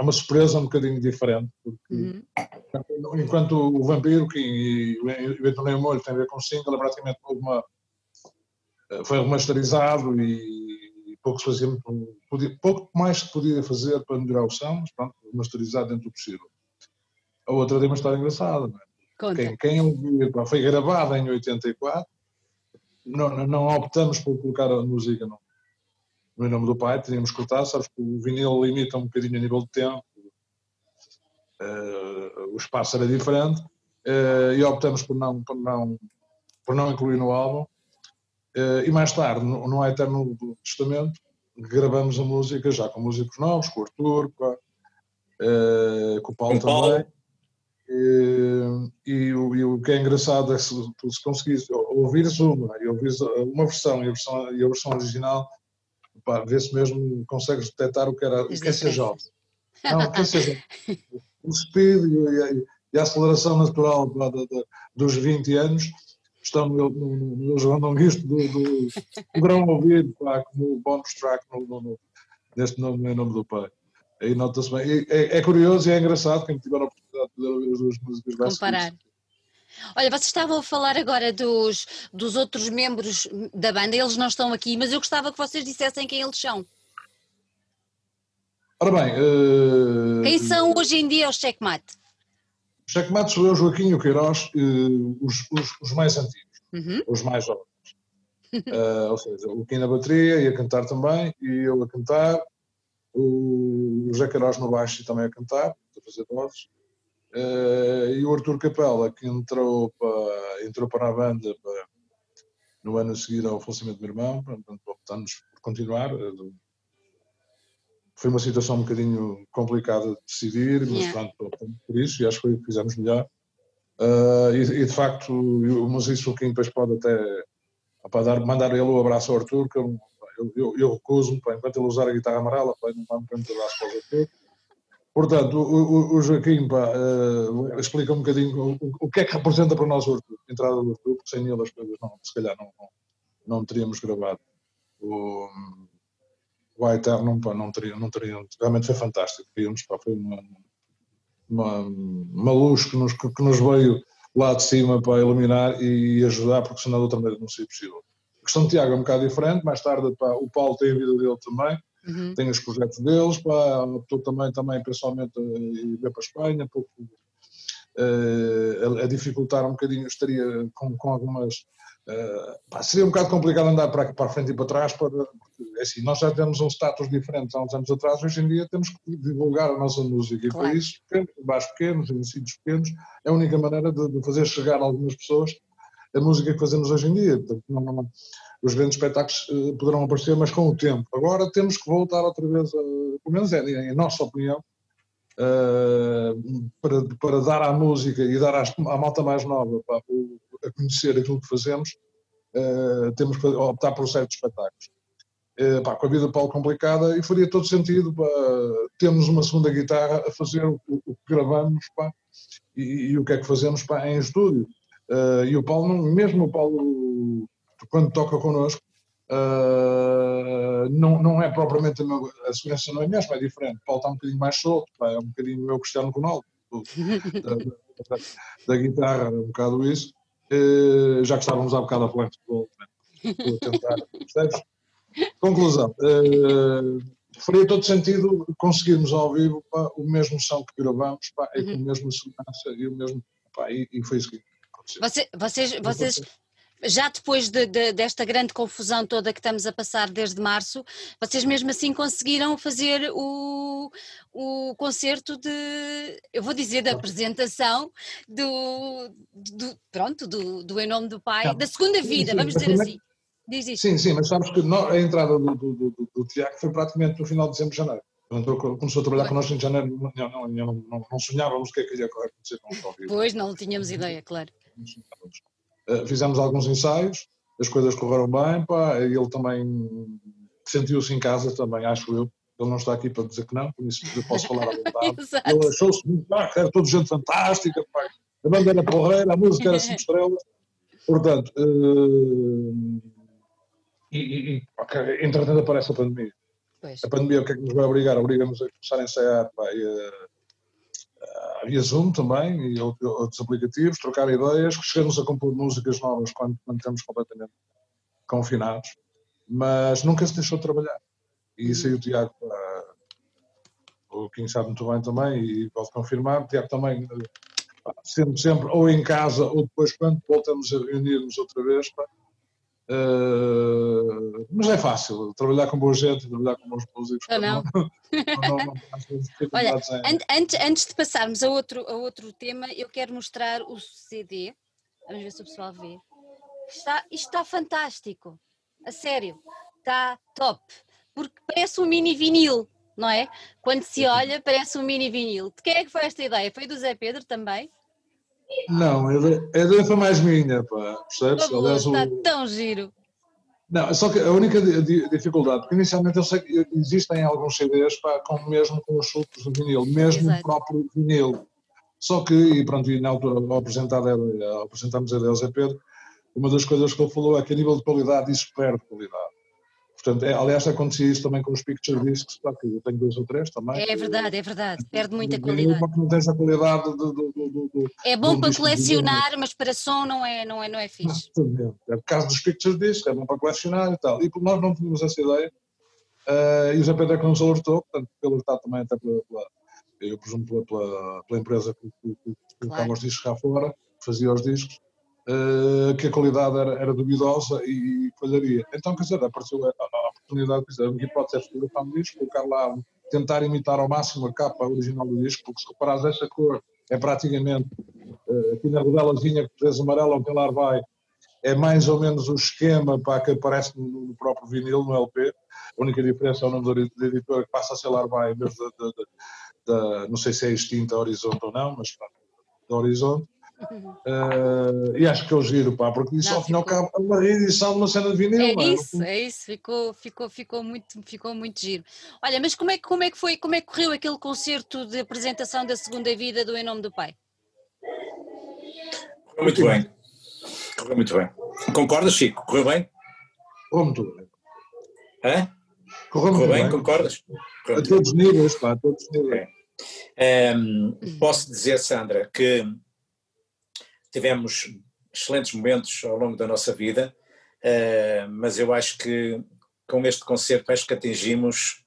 é uma surpresa um bocadinho diferente, porque uhum. enquanto o Vampiro e o Bentonei Molho tem a ver com o single, é praticamente uma, eh, foi remasterizado e pouco fazia, podia, pouco mais se podia fazer para melhorar o som, mas pronto, remasterizado dentro do possível. A outra tem uma história engraçada, não é? Quem, quem ouviu, foi gravada em 84, não, não optamos por colocar a música no, no nome do pai, teríamos cortado, sabes que o vinil limita um bocadinho a nível de tempo, uh, o espaço era diferente, uh, e optamos por não, por, não, por não incluir no álbum. Uh, e mais tarde, no, no Eterno Testamento, gravamos a música já com músicos novos, com o Arthur, com, com o Paulo com também. Paulo. E, e, o, e, o, que é engraçado é se tu se conseguires ouvires uma e ouvires uma versão e a versão, e a versão original vê-se mesmo, consegues detectar o que era, o que é ser jovem. Não, o que é ser jovem. O speed e a, e a aceleração natural pá, da, da, dos 20 anos estão no, no, no isto do, do, do grão ouvido, pá, como o bonus track no, no, neste nome, em nome do pai. Aí nota-se bem. É, é, curioso e é engraçado quem tiver a oportunidade de poder ouvir as duas músicas. Comparar. Olha, vocês estavam a falar agora dos, dos outros membros da banda, eles não estão aqui, mas eu gostava que vocês dissessem quem eles são. Ora bem. Uh... Quem são hoje em dia os Checkmate? Checkmate sou eu, Joaquim e o Queiroz, uh, os, os, os, mais antigos, uhum. os mais jovens. uh, ou seja, o Kim na bateria e a cantar também, e eu a cantar, o José Queiroz no baixo e também a cantar, a fazer vozes. Uh, e o Arthur Capela, que entrou para, entrou para a banda para, no ano a seguir ao falecimento do meu irmão, portanto, optamos por continuar. Foi uma situação um bocadinho complicada de decidir, mas yeah. pronto, por isso e acho que foi o que fizemos melhor. Uh, e, e, de facto, mas isso o Kim depois pode até para dar, mandar ele o um abraço ao Arthur, que eu, eu, eu, eu recuso-me, enquanto ele usar a guitarra amarela, para não dar um abraço para o Arthur Portanto, o, o Joaquim pá, uh, explica um bocadinho o, o, que é que representa para nós o Arthur, a entrada do Arthur, porque sem ele as coisas não, se calhar não, não, não teríamos gravado. O, o Eterno pá, não, teria, não teria, realmente foi fantástico, vimos, pá, foi uma, uma, uma luz que nos, que nos veio lá de cima para iluminar e ajudar, porque senão de outra maneira não seria possível. A questão de Tiago é um bocado diferente, mais tarde pá, o Paulo tem a vida dele também, uhum. tem os projetos deles, pá, optou também, também pessoalmente a ir para a Espanha, pouco, uh, a, a, dificultar um bocadinho, estaria com, com algumas. Uh, pá, seria um bocado complicado andar para, para a frente e para trás, para, é assim, nós já temos um status diferente há uns anos atrás, hoje em dia temos que divulgar a nossa música e claro. para isso, pequenos, baixos pequenos, em sítios pequenos, é a única maneira de, de, fazer chegar a algumas pessoas a música que fazemos hoje em dia. Portanto, não, não, os grandes espetáculos uh, poderão aparecer, mas com o tempo. Agora temos que voltar outra vez, a, pelo menos é, em nossa opinião, uh, para, para dar à música e dar às, à malta mais nova para, a conhecer aquilo que fazemos, uh, temos que optar por certos espetáculos. Uh, pá, com a vida do Paulo complicada e faria todo sentido pá, termos uma segunda guitarra a fazer o, o que gravamos pá, e, e, o que é que fazemos pá, em estúdio. Uh, e o Paulo, mesmo o Paulo, quando toca connosco, Uh, não, não é propriamente a, meu, a, segurança não é mesmo, é diferente. O Paulo está um bocadinho mais solto, pá, é um bocadinho o meu Cristiano Ronaldo, da, da, da, guitarra, é um bocado isso. Uh, já que estávamos há bocado a falar de futebol, né? tentar, percebes? Conclusão. Uh, faria todo sentido conseguirmos ao vivo pá, o mesmo som que gravamos pá, e com a uhum. mesma segurança e o mesmo. Pá, e, e foi isso que aconteceu. Você, vocês, vocês já depois de, de, desta grande confusão toda que estamos a passar desde março, vocês mesmo assim conseguiram fazer o, o concerto de, eu vou dizer, da apresentação do, do pronto, do, do Em Nome do Pai, Não. da segunda vida, sim, sim, vamos dizer assim. Diz isso. Sim, sim, mas sabes que a entrada do, do, do, Tiago foi praticamente no final de dezembro, janeiro. Quando começou a trabalhar connosco em janeiro, não, não, não, não, sonhávamos o que é que ia acontecer. Pois, não tínhamos ideia, claro. Eh, fizemos alguns ensaios, as coisas correram bem, pá, ele também sentiu-se em casa também, acho eu. Ele não está aqui para dizer que não, por isso eu posso falar à vontade. ele achou-se muito pá, era toda gente fantástica, pá, a banda era porreira, a música era cinco estrelas. Portanto, uh, e, e, okay, entretanto aparece a pandemia. Pois. A pandemia o que é que nos vai obrigar? Obriga-nos a começar a ensaiar pá, e, uh, via Zoom também e outros aplicativos, trocar ideias, chegamos a compor músicas novas quando, quando estamos completamente confinados, mas nunca se deixou de trabalhar. E isso aí o Tiago, uh, o Kim sabe muito bem também e pode confirmar, o Tiago também, uh, sempre, sempre, ou em casa ou depois quando voltamos a reunir-nos outra vez, pá, Uh, mas é fácil, trabalhar com boa gente, trabalhar com bons músicos. Ou não? não, não, não Olha, antes, antes de passarmos a outro, a outro tema, eu quero mostrar o CD. Vamos ver se o pessoal vê. Está, isto está fantástico. A sério. Está top. Porque parece um mini vinil, não é? Quando se olha, parece um mini vinil. De quem é que foi esta ideia? Foi do Zé Pedro também? Não, a ideia foi mais minha, pá, percebes? Aliás, está o... tão giro. Não, só que a única dificuldade, porque inicialmente eu sei que existem alguns CDs pá, com, mesmo com os chutes do vinil, mesmo Exato. o próprio vinil. Só que, e pronto, e na altura ao, apresentar, ao apresentarmos a Deus Zé Pedro, uma das coisas que ele falou é que a nível de qualidade isso perde qualidade. Portanto, é, aliás, acontecia isso também com os picture discs, claro que eu tenho dois ou três também. É verdade, é verdade, perde muita qualidade. Não tem essa qualidade do, do, do, do É bom para colecionar, mas para som não é, não é, não é fixe. Exatamente. É o caso dos picture discs, é bom para colecionar e tal. E nós não tínhamos essa ideia, uh, e o Zé Pedro é que nos alertou, portanto, pelo alertado também até pela, pela, eu presumo pela, pela, pela empresa que, que, que colocava claro. os discos cá fora, que fazia os discos, uh, que a qualidade era, era duvidosa e, e falharia. Então, quer dizer, apareceu a, a oportunidade, quer dizer, minha hipótese é fotografar um disco, colocar lá, tentar imitar ao máximo a capa original do disco, porque se reparares essa cor é praticamente, uh, aqui na rodelazinha que amarela ao pilar vai, é mais ou menos o esquema para que aparece no, próprio vinil, no LP. A única diferença é o nome da editora que passa a ser Larvai em vez da, não sei se é extinta Horizonte ou não, mas da Horizonte. Uh, e acho que é o giro, pá, porque isso ao final acaba uma reedição de uma cena de vinil. É isso, é isso, ficou, ficou, ficou, muito, ficou muito giro. Olha, mas como é, como é que foi, como é que correu aquele concerto de apresentação da segunda vida do Em Nome do Pai? Correu muito bem, correu muito bem. Concordas, Chico? Correu bem? Correu muito bem. Hã? Correu, correu bem, bem, concordas? Correu a todos os níveis, pá, a todos os níveis. Um, posso dizer, Sandra, que tivemos excelentes momentos ao longo da nossa vida, uh, mas eu acho que com este concerto acho que atingimos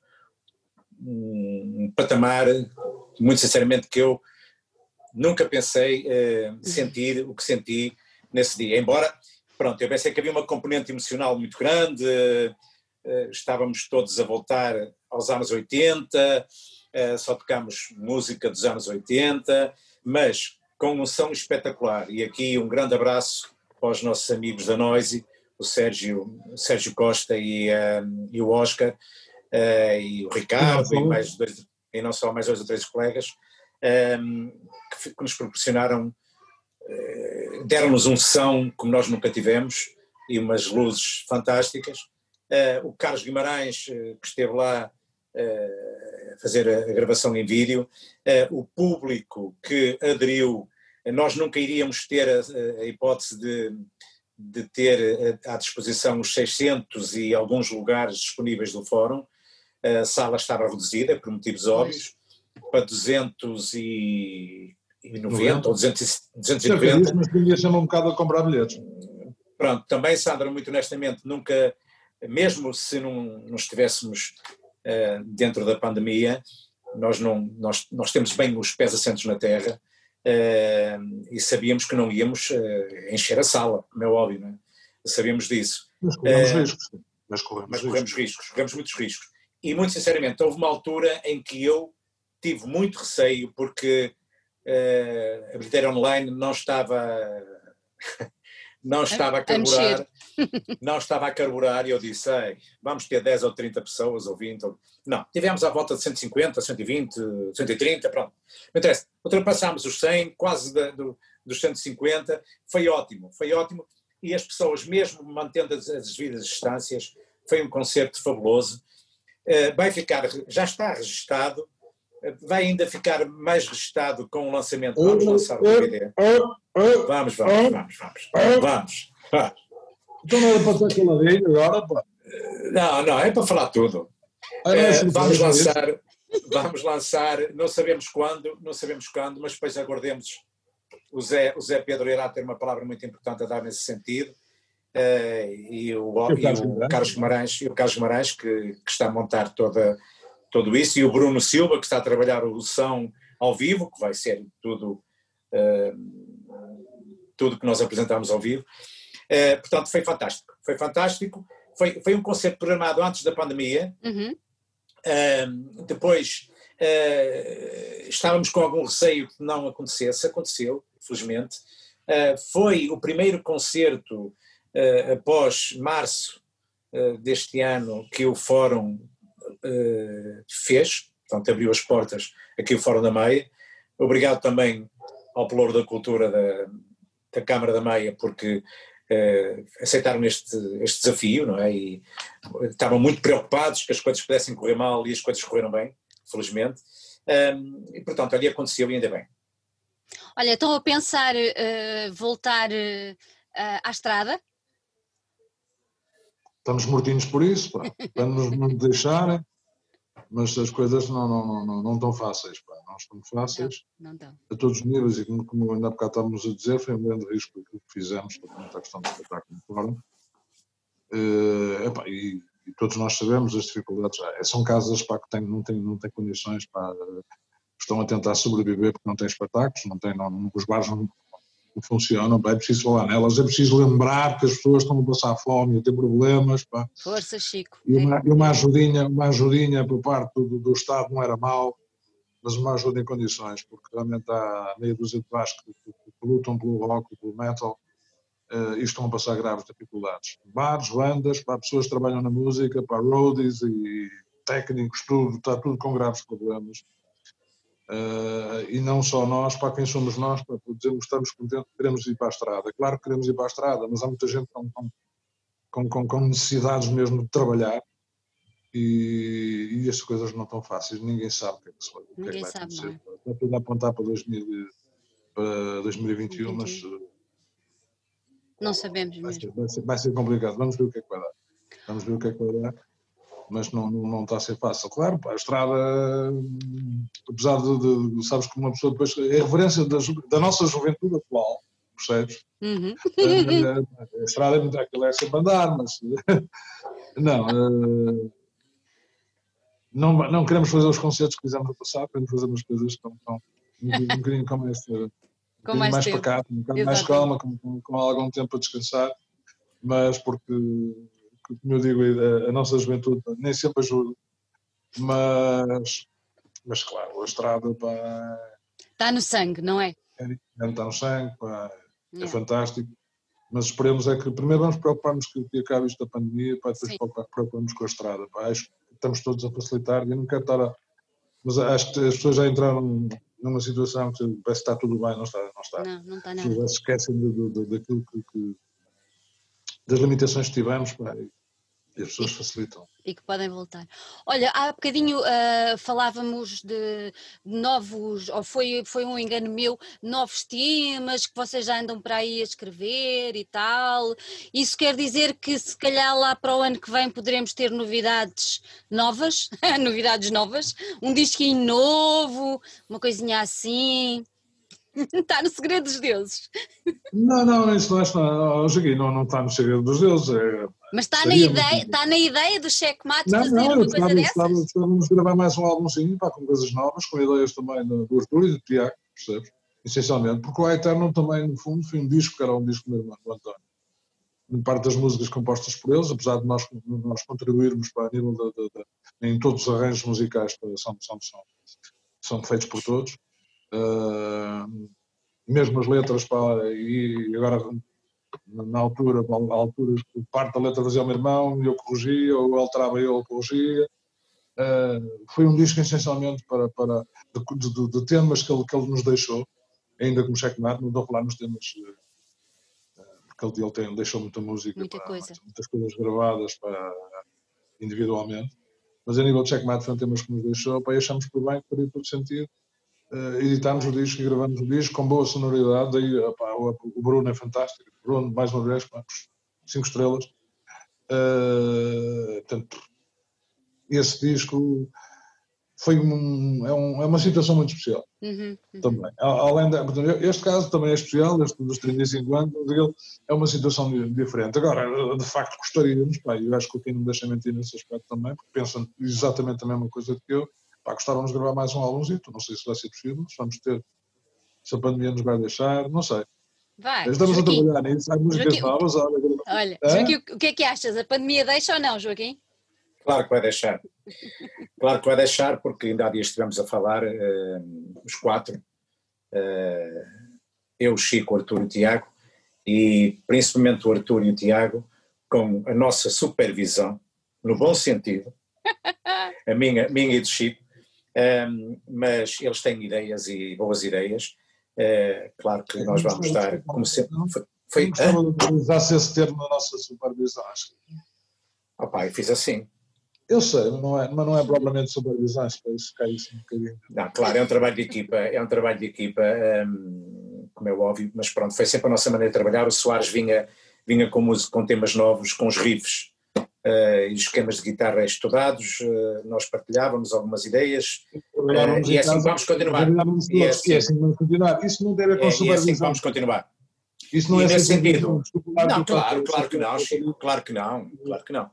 um, patamar, muito sinceramente, que eu nunca pensei uh, sentir o que senti nesse dia. Embora, pronto, eu pensei que havia uma componente emocional muito grande, estávamos todos a voltar aos anos 80, só tocámos música dos anos 80, mas com um som espetacular. E aqui um grande abraço para os nossos amigos da Noise, o Sérgio, o Sérgio Costa e, um, e o Oscar, uh, e o Ricardo, e, mais dois, e não só mais dois ou três colegas, um, que, que, nos proporcionaram, uh, deram-nos um som como nós nunca tivemos, e umas luzes fantásticas. Uh, o Carlos Guimarães, que esteve lá a fazer a gravação em vídeo, o público que aderiu nós nunca iríamos ter a, a hipótese de, de ter à disposição os 600 e alguns lugares disponíveis do fórum. A sala estava reduzida, por motivos óbvios, para 290 ou 200, 290. Mas ninguém chama um bocado a comprar bilhetes. Pronto, também, Sandra, muito honestamente, nunca, mesmo se não, não estivéssemos uh, dentro da pandemia, nós, não, nós, nós temos bem os pés assentos na terra, Uh, e sabíamos que não íamos uh, encher a sala, como é óbvio, não é? sabíamos disso. Mas corremos uh, riscos. Mas corremos, mas corremos riscos. corremos muitos riscos. E muito sinceramente, houve uma altura em que eu tive muito receio porque a bilheteira online não estava não estava a carburar, não estava a carburar e eu disse, vamos ter 10 ou 30 pessoas ou 20. Ou... Não, tivemos à volta de 150, 120, 130, pronto. Não interessa, ultrapassámos os 100, quase de, do, dos 150, foi ótimo, foi ótimo. E as pessoas, mesmo mantendo as, as devidas distâncias, foi um concerto fabuloso. Uh, vai ficar, já está registado, vai ainda ficar mais registado com o lançamento. Vamos lançar o DVD. Vamos, vamos, vamos, vamos. Vamos. Então não era para estar caladinho agora, pá. Não, não, é para falar tudo. Ah, é, assim, vamos lançar, vamos lançar, não sabemos quando, não sabemos quando, mas depois aguardemos. O Zé, o Zé Pedro irá ter uma palavra muito importante a dar nesse sentido. Uh, e, o, e, o, e o Carlos Guimarães, e o Carlos Guimarães que, que está a montar toda, tudo isso, e o Bruno Silva, que está a trabalhar o som ao vivo, que vai ser tudo, uh, tudo que nós apresentamos ao vivo. Uh, portanto, foi fantástico. Foi fantástico. Foi, foi um concerto programado antes da pandemia. Uhum. Uh, depois estávamos com algum receio que não acontecesse, aconteceu, felizmente. foi o primeiro concerto após março deste ano que o Fórum fez, portanto abriu as portas aqui Fórum da Meia. Obrigado também ao Pelouro da Cultura da, da Câmara da Meia, porque uh, aceitaram este, este desafio, não é? E estavam muito preocupados que as coisas pudessem correr mal e as coisas correram bem, felizmente. Um, e portanto, ali aconteceu e ainda bem. Olha, estão a pensar uh, voltar uh, à estrada? Estamos mortinhos por isso, pá. para nos, nos deixarem mas as coisas não, não, não, não, não estão fáceis, pá, não estão fáceis não, não a todos os níveis e como, como ainda há bocado estávamos a dizer, foi um grande risco aquilo que fizemos, a questão do espetáculo fora. Uh, epá, e, e, todos nós sabemos as dificuldades, é, são casas pá, que têm, não, têm, não têm condições, pá, estão a tentar sobreviver porque não têm espetáculos, não têm, não, os bares não funcionam, pá, é preciso falar nelas, é preciso lembrar que as pessoas estão a passar fome, a ter problemas. Pá. Força, Chico. E uma, e uma, ajudinha, uma ajudinha por parte do, do Estado não era mal, mas uma ajuda em condições, porque realmente há meia dúzia de baixos que, que, que, lutam pelo rock, pelo metal, uh, e estão a passar graves dificuldades. Bares, bandas, para pessoas que trabalham na música, para roadies e técnicos, tudo, está tudo com graves problemas. Uh, e não só nós, para quem somos nós, para dizermos que estamos contentes, queremos ir para a estrada. Claro que queremos ir para a estrada, mas há muita gente com, com, com, com necessidades mesmo de trabalhar e, e as coisas não estão fáceis. Ninguém sabe o que é que, se vai, Ninguém que, é que vai acontecer. É. Está tudo a apontar para, 2000, para 2021, mas. Não sabemos vai mesmo. Ser, vai, ser, vai ser complicado. Vamos ver o que é que vai dar. Vamos ver o que é que vai dar mas não, não, está a ser fácil. Claro, a estrada, apesar de, de, sabes que uma pessoa depois, é referência da, da nossa juventude atual, percebes? Uhum. A, a, a, estrada é muito aquilo é sempre andar, mas não, uh, não, não queremos fazer os concertos que fizemos no passado, queremos fazer umas coisas com, com, um, um bocadinho com mais, um com mais, mais pacato, um bocadinho mais calma, com, com, com algum tempo a descansar, mas porque que, como eu digo, a, a nossa juventude nem sempre ajuda, mas, mas claro, a estrada pá, Está no sangue, não é? é, está no sangue, pá, é fantástico. Mas esperemos é que primeiro vamos preocupar-nos que, que acabe isto da pandemia, pá, depois Sim. preocupar- preocupamos com a estrada. Pá. Acho que estamos todos a facilitar, eu não quero estar a. Mas acho que as pessoas já entraram numa situação que parece que está tudo bem, não está, não está. Não, não está As nada. pessoas já se esquecem do- daquilo que, que- das limitações que tivemos e as pessoas facilitam. E que podem voltar. Olha, há bocadinho ah, falávamos de novos, ou foi, foi um engano meu, novos temas que vocês já andam para aí a escrever e tal. Isso quer dizer que se calhar lá para o ano que vem poderemos ter novidades novas, novidades novas, um disquinho novo, uma coisinha assim. Está no segredo dos deuses. Não, não, isso não, isso não, não, não está no segredo dos deuses. É, Mas está na ideia, está na ideia do checkmate Não, fazer não, uma coisa estava, dessas? estava, estávamos a gravar mais um álbumzinho, pá, com coisas novas, com ideias também do, do Arthur e do Tiago, percebes? Essencialmente, porque o Eterno também, no fundo, foi um disco que era um disco do meu irmão, do António. Em parte das músicas compostas por eles, apesar de nós, nós contribuirmos para a nível da, da- da- em todos os arranjos musicais são, são, são, são feitos por todos. Ah, mesmo as letras, pá, e agora na altura, há alturas que parte da letra fazia o meu irmão e eu corrigia, ou alterava e eu corrigia. Ah, foi um disco essencialmente para, para, de, de- de temas que ele, que ele nos deixou, ainda como checkmate, não estou a falar nos temas, eh, porque ele, ele tem, deixou muita música, Muita pá, coisa. muitas coisas gravadas pá, individualmente, mas a nível de checkmate foram temas que nos deixou, pá, e achamos por bem que faria todo sentido. Eh, editámos o disco e gravamos o disco com boa sonoridade, daí o, Bruno é fantástico, Bruno mais uma vez, pá, cinco estrelas. Eh, portanto, esse disco foi um, é, um- é uma situação muito especial Uhum, uhum. também. Além da, este caso também é especial, este dos 35 anos, é uma situação di- diferente. Agora, de facto, gostaríamos, pá, eu acho que o Kim não deixa mentir nesse aspecto também, porque pensam exatamente a mesma coisa que eu, pá, gostávamos de gravar mais um álbumzito, não sei se vai ser possível, se vamos ter, se a pandemia nos vai deixar, não sei. Vai, Estamos Joaquim, a trabalhar nisso, há músicas Joaquim, novas, olha, Olha, Hã? Joaquim, o que é que achas? A pandemia deixa ou não, Joaquim? Claro que vai deixar. Claro que vai deixar, porque ainda há dias estivemos a falar, eh, os quatro, eh, eu, Chico, o Artur e o Tiago, e principalmente o Artur e o Tiago, com a nossa supervisão, no bom sentido, a minha, minha e do Chico, eh, mas eles têm ideias e boas ideias. Eh, claro que nós vamos estar, como sempre. Foi, foi, gostava de utilizar esse termo na nossa supervisão, acho que oh, pá, eu fiz assim. Eu sei, mas não é, mas não é propriamente supervisão, acho que isso cai isso um bocadinho. Não, claro, é um trabalho de equipa, é um trabalho de equipa, hum, como é óbvio, mas pronto, foi sempre a nossa maneira de trabalhar. O Soares vinha, vinha com, música, com temas novos, com os riffs eh, e os esquemas de guitarra estudados, eh, nós partilhávamos algumas ideias Trabalhávamos e é assim casa, que vamos continuar. E é E é assim que vamos continuar. Isso não ver é, com e é assim que supervisão. vamos continuar. Isso não e é nesse supervisão. sentido- Não, claro, claro que não. Chico, claro que não, claro que não.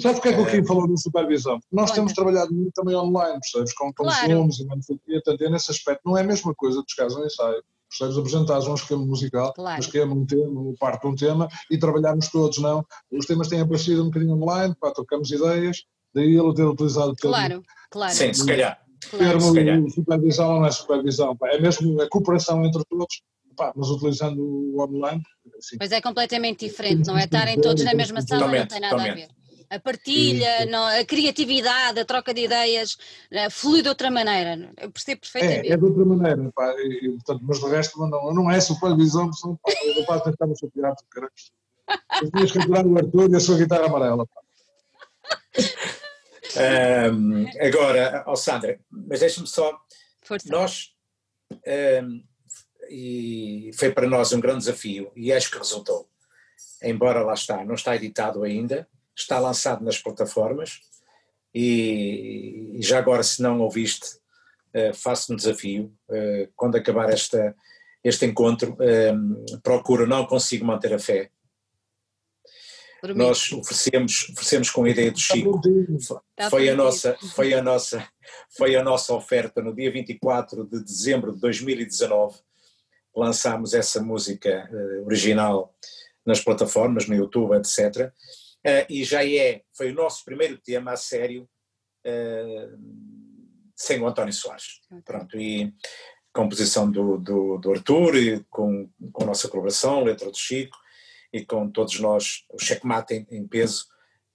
Sabe porque é que o É. Kim falou de supervisão? Nós Olha. temos trabalhado muito também online, percebes? Com, com Claro. Zooms e não sei o quê. Portanto, é nesse aspecto. Não é a mesma coisa de chegares a um ensaio, percebes? Apresentares um esquema musical, Claro. um esquema, um tema, parte de um tema e trabalharmos todos, não. Os temas têm aparecido um bocadinho online, pá, trocamos ideias, daí ele ter utilizado o termo Claro, claro. Sim, se calhar. claro. se calhar. termo supervisão não é supervisão, pá, é mesmo a cooperação entre todos, pá, mas utilizando o online. Assim, Pois é completamente diferente, não é? Estarem todos na mesma sala não tem nada a ver. A partilha, não- a criatividade, a troca de ideias eh, flui de outra maneira. Eu percebo perfeitamente. é, é de outra maneira, pá, e, e, portanto, mas de resto não, não é supervisão, porque pá, eu pá, tentar me chatear, porque, caralho. As minhas capturar o Arthur e a sua guitarra amarela. Pá. Hum, agora, ó Sandra, mas deixa-me só Força. Nós, ehm, e foi para nós um grande desafio, e acho que resultou. Embora lá está, não está editado ainda, está lançado nas plataformas, e, e já agora, se não ouviste, eh, faço um desafio, eh, quando acabar esta, este encontro, ehm, procura Não Consigo Manter a Fé. Por. Nós oferecemos, oferecemos com a ideia do Chico, foi a nossa foi a nossa foi a nossa oferta no dia 24 de dezembro de 2019 lançámos essa música eh, original nas plataformas no YouTube etc uh, e já é, foi o nosso primeiro tema a sério, uh, sem o António Soares. Pronto, e composição do, do, do Arthur, e com, com a nossa colaboração, letra do Chico, e com todos nós, o checkmate em, em peso,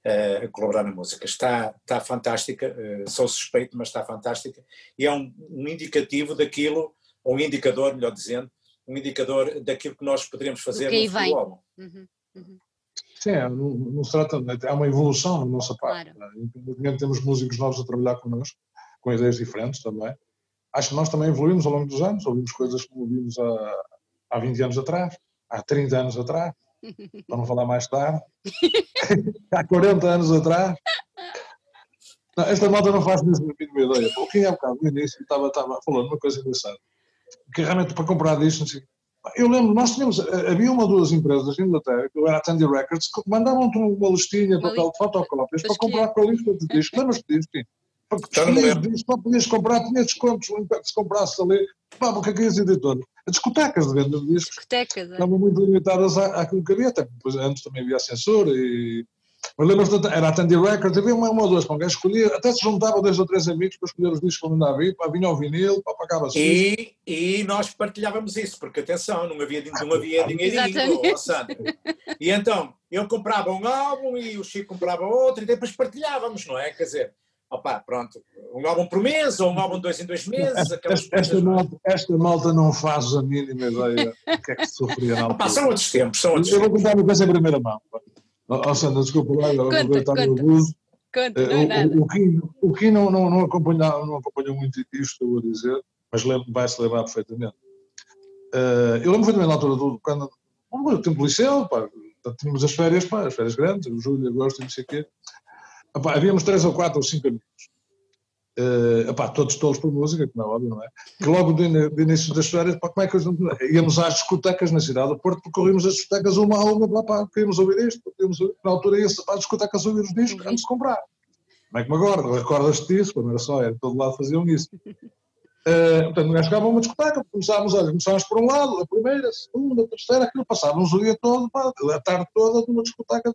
uh, a colaborar na música. Está, está fantástica, sou suspeito, mas está fantástica, e é um, um indicativo daquilo, um indicador, melhor dizendo, um indicador daquilo que nós poderíamos fazer no futuro álbum. Uhum, uhum. Sim, é, não, não se trata, há uma evolução na nossa parte. Claro. Né? Temos músicos novos a trabalhar connosco, com ideias diferentes também. Acho que nós também evoluímos ao longo dos anos, ouvimos coisas que ouvimos há, há 20 anos atrás, há 30 anos atrás, para não falar mais tarde, há 40 anos atrás. Não, esta malta não faz mesmo a mínima ideia. O que é um bocado no início estava, estava falando uma coisa engraçada, que realmente para comprar discos, eu lembro, nós tínhamos, havia uma ou duas empresas em Inglaterra, que era a Tandy Records, que mandavam-te uma listinha, papel de fotocópias, para comprar com a lista de discos. Lembras-te disto? Porque escolhias só podias comprar, tinha descontos, se comprasses ali, pá, o que é que é? As discotecas de venda de discos discotecas, é. estavam muito limitadas à, àquilo que havia, até depois antes também havia censura e... Mas lembras era a Tandy Records, havia uma, uma ou duas, com quem escolhia, até se juntava dois ou três amigos para escolher os discos que não havia, para vinha ao vinil, para pagava-se. E, e nós partilhávamos isso, porque atenção, não havia, não havia dinheirinho. E então, eu comprava um álbum e o Chico comprava outro e depois partilhávamos, não é? Quer dizer, opá, pronto, um álbum por mês ou um álbum dois em dois meses. Esta, esta, malta, esta malta não faz a mínima ideia do que é que se sofria na altura. são outros tempos, são outros Eu vou contar uma coisa em primeira mão. Oh, Sandra, desculpa lá, eu vou estar no abuso. Conta, não é nada. O, Kim, o Kim não, não, não, acompanhou, não acompanhou muito isto, estou a dizer, mas vai-se lembrar perfeitamente. Uh, eu lembro também na altura do, quando, no tempo do liceu, pá, tínhamos as férias, pá, as férias grandes, julho, agosto, não sei o quê. Epá, havíamos três ou quatro ou cinco amigos, uh, epá, todos tolos por música, que não é óbvio, não é? Que logo de início das férias, como é que íamos às discotecas na cidade do Porto, percorríamos as discotecas uma a uma, pá, queríamos ouvir isto, queríamos ouvir, na altura ia-se as discotecas ouvir os discos antes de comprar. Como é que me agora? Recordas-te disso? Quando era só, era todo lado faziam isso. Uh, portanto, nós chegávamos a uma discoteca, começávamos, olha, começávamos por um lado, a primeira, a segunda, a terceira, aquilo, passávamos o dia todo, a tarde toda, numa discoteca.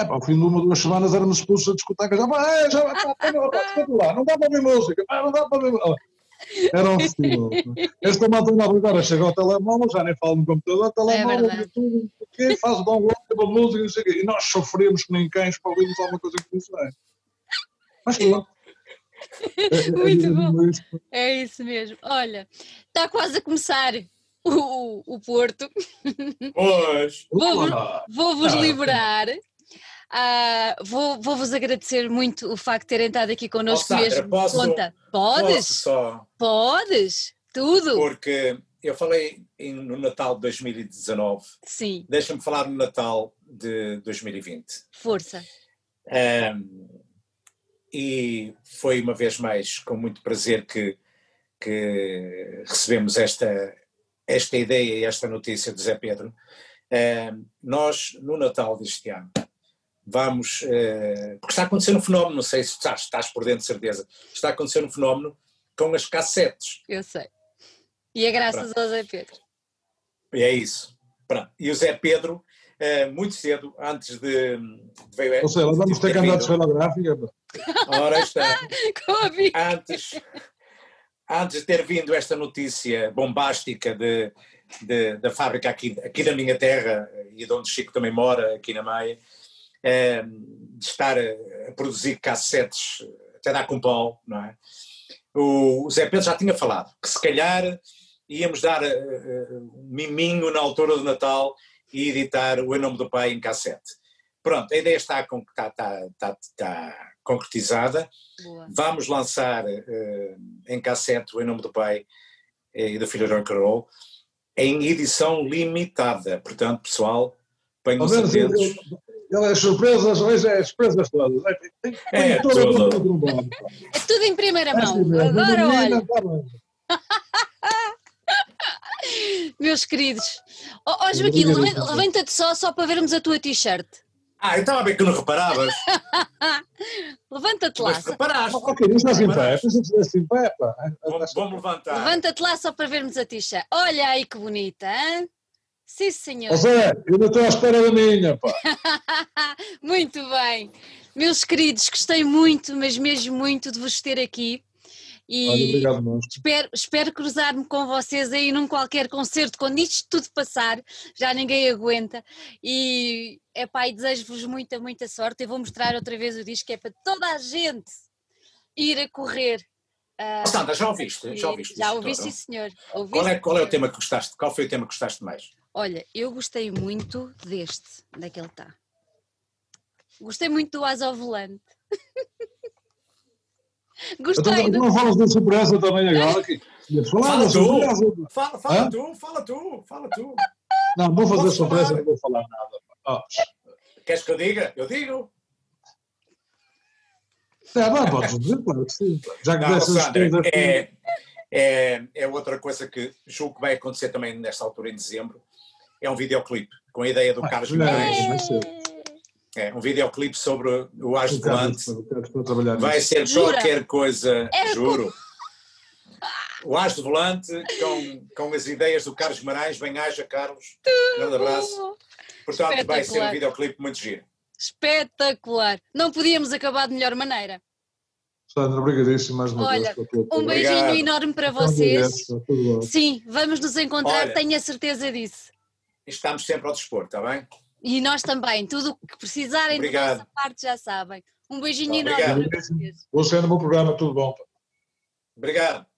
É, pá, ao fim de uma, duas semanas éramos expulsos da discoteca, já, pá, é, já, pá, lá, não dá para ouvir música, pá, não dá para ouvir música. Era um festival. Esta malta nova agora chega ao telemóvel, já nem fala no computador, telemóvel, é tudo, o quê, faz o download da música, não sei o quê. E nós sofremos que nem cães para ouvirmos alguma coisa que funcione. Mas pronto. Muito é, bom. É isso mesmo. Olha, está quase a começar o, o Porto. Pois. Vou-vos vou ah, liberar. Uh, vou, vou-vos agradecer muito o facto de terem estado aqui connosco oh, mesmo. Posso, Conta. Podes? Posso. Podes? Tudo. Porque eu falei no Natal de 2019. Sim. Deixa-me falar no Natal de 2020. Força. Um, e foi uma vez mais com muito prazer que, que recebemos esta, esta ideia e esta notícia de Zé Pedro. Uh, nós, no Natal deste ano, vamos. Uh, porque está acontecendo um fenómeno, não sei se estás, estás por dentro de certeza, está acontecendo um fenómeno com as cassetes. Eu sei. E é graças Pronto. ao Zé Pedro. E é isso. Pronto. E o Zé Pedro, uh, muito cedo, antes de. de Ou seja, vamos ter que andar de esferográfica. Ora está. antes, antes de ter vindo esta notícia bombástica de, de, da fábrica aqui, aqui na minha terra e de onde Chico também mora, aqui na Maia, de estar a, a, produzir cassetes até dar com pau, não é? O, o Zé Pedro já tinha falado que se calhar íamos dar uh, um miminho na altura do Natal e editar o Em Nome do Pai em cassete. Pronto, a ideia está, está, está, está, está concretizada. Boa. Vamos lançar uh, em cassete o Em Nome do Pai e da Filha Rock Roll em edição limitada. Portanto, pessoal, ponham os atentos. Ele é surpresas, é surpresas todas. É, é, tudo. tudo. é tudo em primeira mão. Agora olha. Tá Meus queridos, ó oh, oh, Joaquim, levanta-te só, só para vermos a tua t-shirt. Ah, eu estava a ver que não reparavas. Levanta-te lá. Mas reparaste. Ok, não estás em pé. Pensei em pé, pá. Vamos levantar. Levanta-te lá só para vermos a tixa. Olha aí que bonita, hein? Sim, senhor. Zé, eu ainda estou à espera da minha, pá. muito bem. Meus queridos, gostei muito, mas mesmo muito de vos ter aqui. E Olha, obrigado, monstro. espero, espero cruzar-me com vocês aí num qualquer concerto, quando isto tudo passar, já ninguém aguenta. E, epá, e desejo-vos muita, muita sorte. Eu vou mostrar outra vez o disco, que é para toda a gente ir a correr. ah, Sandra, já ouviste? Já ouviste? já senhor. Ouvi, Qual é, qual é o tema que gostaste? Qual foi o tema que gostaste mais? Olha, eu gostei muito deste, daquele está. Gostei muito do Asa ao Volante. Então, Gostei. tu não falas da surpresa também agora? Que... Fala da tu. Fala, fala tu, fala tu, fala tu. Não, vou fazer Posso surpresa, falar? não vou falar nada. pá. Queres que eu diga? Eu digo. É, bem, podes dizer, claro que sim. Já que Não, Sandra, coisas- é, é, é outra coisa que julgo que vai acontecer também nesta altura, em dezembro. É um videoclipe com a ideia do Ah, Carlos é. Guimarães. É um videoclipe sobre o quero- Volante. Vai ser Jura? qualquer coisa, É juro. O Ás de Volante com, com as ideias do Carlos Guimarães. Bem-aja, Carlos. Grande abraço. Portanto, vai ser um videoclipe muito giro. Espetacular. Não podíamos acabar de melhor maneira. Sandra, obrigadíssimo mais uma Olha, vez. Um beijinho Obrigado. enorme para vocês. Sim, vamos nos encontrar, Olha. tenho a certeza disso. Estamos sempre ao dispor, está bem? E nós também, tudo o que precisarem Obrigado. da nossa parte já sabem. Um beijinho Obrigado. enorme para vocês. No meu programa, tudo bom. Obrigado.